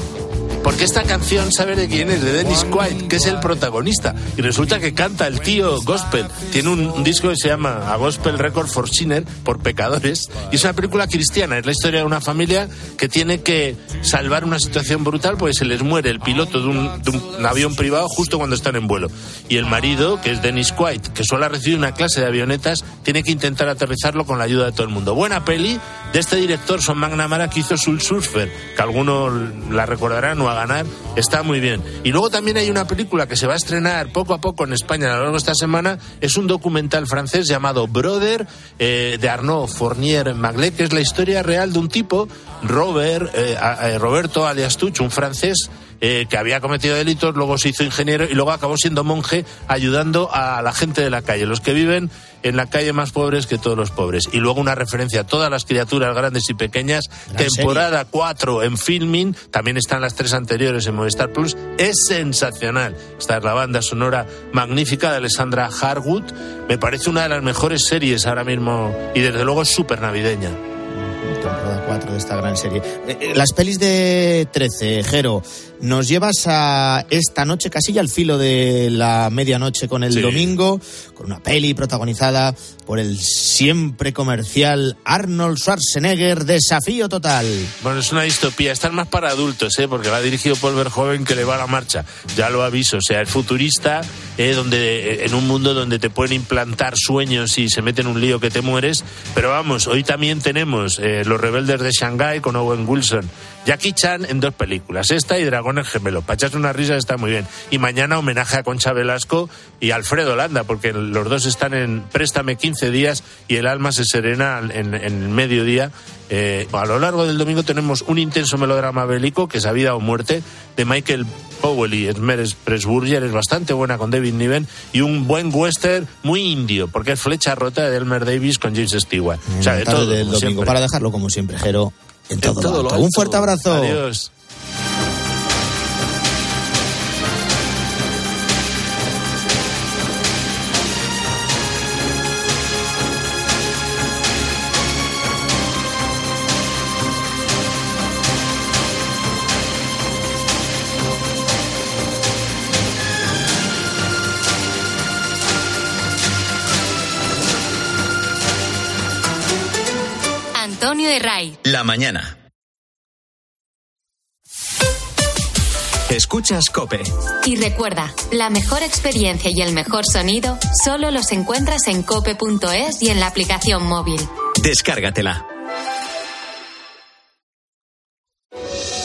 Porque esta canción, ¿sabes de quién es? De Dennis Quaid, que es el protagonista. Y resulta que canta el tío gospel. Tiene un, disco que se llama A Gospel Record for Sinner, por pecadores. Y es una película cristiana. Es la historia de una familia que tiene que salvar una situación brutal porque se les muere el piloto de un, de un avión privado justo cuando están en vuelo. Y el marido, que es Dennis Quaid, que solo ha recibido una clase de avionetas, tiene que intentar aterrizarlo con la ayuda de todo el mundo. Buena peli de este director, Son McNamara, que hizo Soul Surfer, que algunos la recordarán o a ganar, está muy bien. Y luego también hay una película que se va a estrenar poco a poco en España a lo largo de esta semana, es un documental francés llamado Brother, eh, de Arnaud Fournier Maglet, que es la historia real de un tipo, Robert, eh, a- eh, Roberto alias Tuch, un francés eh, que había cometido delitos, luego se hizo ingeniero y luego acabó siendo monje ayudando a la gente de la calle, los que viven en la calle más pobres que todos los pobres. Y luego una referencia a todas las criaturas grandes y pequeñas, temporada 4 en filming, también están las tres anteriores en Movistar Plus, es sensacional. Esta es la banda sonora magnífica de Alessandra Harwood, me parece una de las mejores series ahora mismo y desde luego es súper navideña. temporada 4 de esta gran serie. Eh, eh, Las pelis de 13, Jero, nos llevas a esta noche casi ya al filo de la medianoche con el Sí. domingo, con una peli protagonizada por el siempre comercial Arnold Schwarzenegger, Desafío Total. Bueno, es una distopía. Esta es más para adultos, ¿eh? porque la ha dirigido Paul Verhoeven que le va a la marcha. Ya lo aviso. O sea, es futurista, ¿eh? donde, eh, en un mundo donde te pueden implantar sueños y se mete en un lío que te mueres. Pero vamos, hoy también tenemos eh, Los Rebeldes de Shanghái con Owen Wilson. Jackie Chan en dos películas, esta y Dragones Gemelos. Para echarse una risa está muy bien. Y mañana homenaje a Concha Velasco y Alfredo Landa, porque los dos están en Préstame 15 días y el alma se serena en, en el mediodía. Eh, a lo largo del domingo tenemos un intenso melodrama bélico que es a vida o muerte de Michael Powell y Esmeres Pressburger, es bastante buena con David Niven y un buen western muy indio, porque es Flecha Rota de Elmer Davis con James Stewart. O sea, de Tarde todo, del domingo, siempre. para dejarlo como siempre, Jero, en todo, todo lo lo alto. Un fuerte abrazo. Adiós. La mañana. Escuchas Cope. Y recuerda, la mejor experiencia y el mejor sonido solo los encuentras en cope.es y en la aplicación móvil. Descárgatela.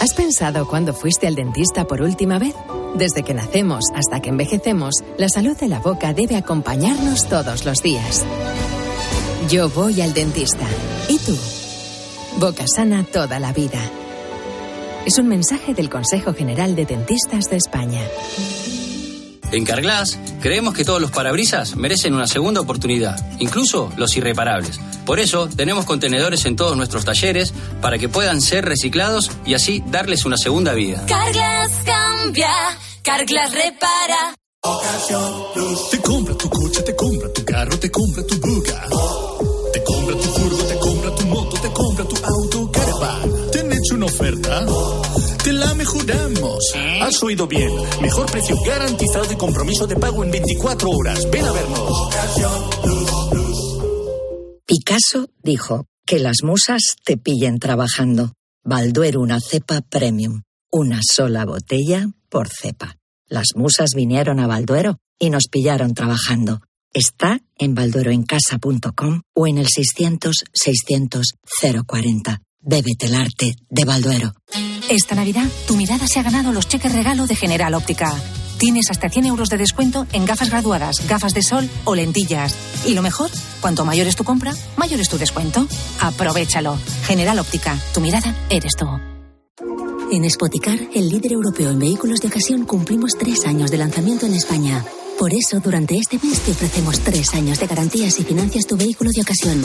¿Has pensado cuándo fuiste al dentista por última vez? Desde que nacemos hasta que envejecemos, la salud de la boca debe acompañarnos todos los días. Yo voy al dentista. ¿Y tú? Boca sana toda la vida. Es un mensaje del Consejo General de Dentistas de España. En Carglass creemos que todos los parabrisas merecen una segunda oportunidad, incluso los irreparables. Por eso tenemos contenedores en todos nuestros talleres para que puedan ser reciclados y así darles una segunda vida. Carglass cambia, Carglass repara. Te compra tu coche, te compra tu carro, te compra tu buga. Oferta? Te la mejoramos. Has oído bien. Mejor precio garantizado y compromiso de pago en 24 horas. Ven a vernos. Picasso dijo que las musas te pillen trabajando. Balduero una cepa premium. Una sola botella por cepa. Las musas vinieron a Balduero y nos pillaron trabajando. Está en baldueroencasa.com o en el 600-600-040. Bébete el arte de Balduero. Esta Navidad, tu mirada se ha ganado los cheques regalo de General Óptica. Tienes hasta 100 euros de descuento en gafas graduadas, gafas de sol o lentillas. Y lo mejor, cuanto mayor es tu compra, mayor es tu descuento. Aprovechalo. General Óptica, tu mirada eres tú. En Spoticar, el líder europeo en vehículos de ocasión, cumplimos tres años de lanzamiento en España. Por eso, durante este mes te ofrecemos tres años de garantías y financias tu vehículo de ocasión.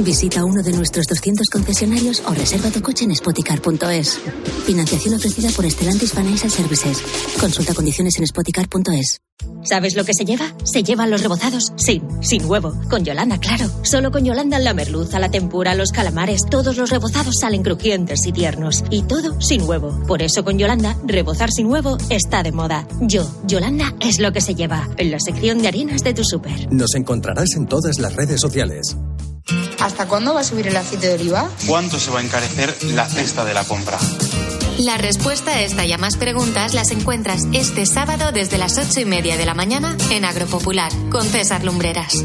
Visita uno de nuestros 200 concesionarios o reserva tu coche en spoticar.es. Financiación ofrecida por Stellantis Financial Services. Consulta condiciones en spoticar.es. ¿Sabes lo que se lleva? Se llevan los rebozados sin, sin huevo. Con Yolanda, claro. Solo con Yolanda la merluza, la tempura, los calamares, todos los rebozados salen crujientes y tiernos. Y todo sin huevo. Por eso con Yolanda, rebozar sin huevo está de moda. Yo, Yolanda, es lo que se lleva. En la sección de harinas de tu súper. Nos encontrarás en todas las redes sociales. ¿Hasta cuándo va a subir el aceite de oliva? ¿Cuánto se va a encarecer la cesta de la compra? La respuesta a esta y a más preguntas las encuentras este sábado desde las ocho y media de la mañana en Agropopular con César Lumbreras.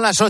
Las ocho.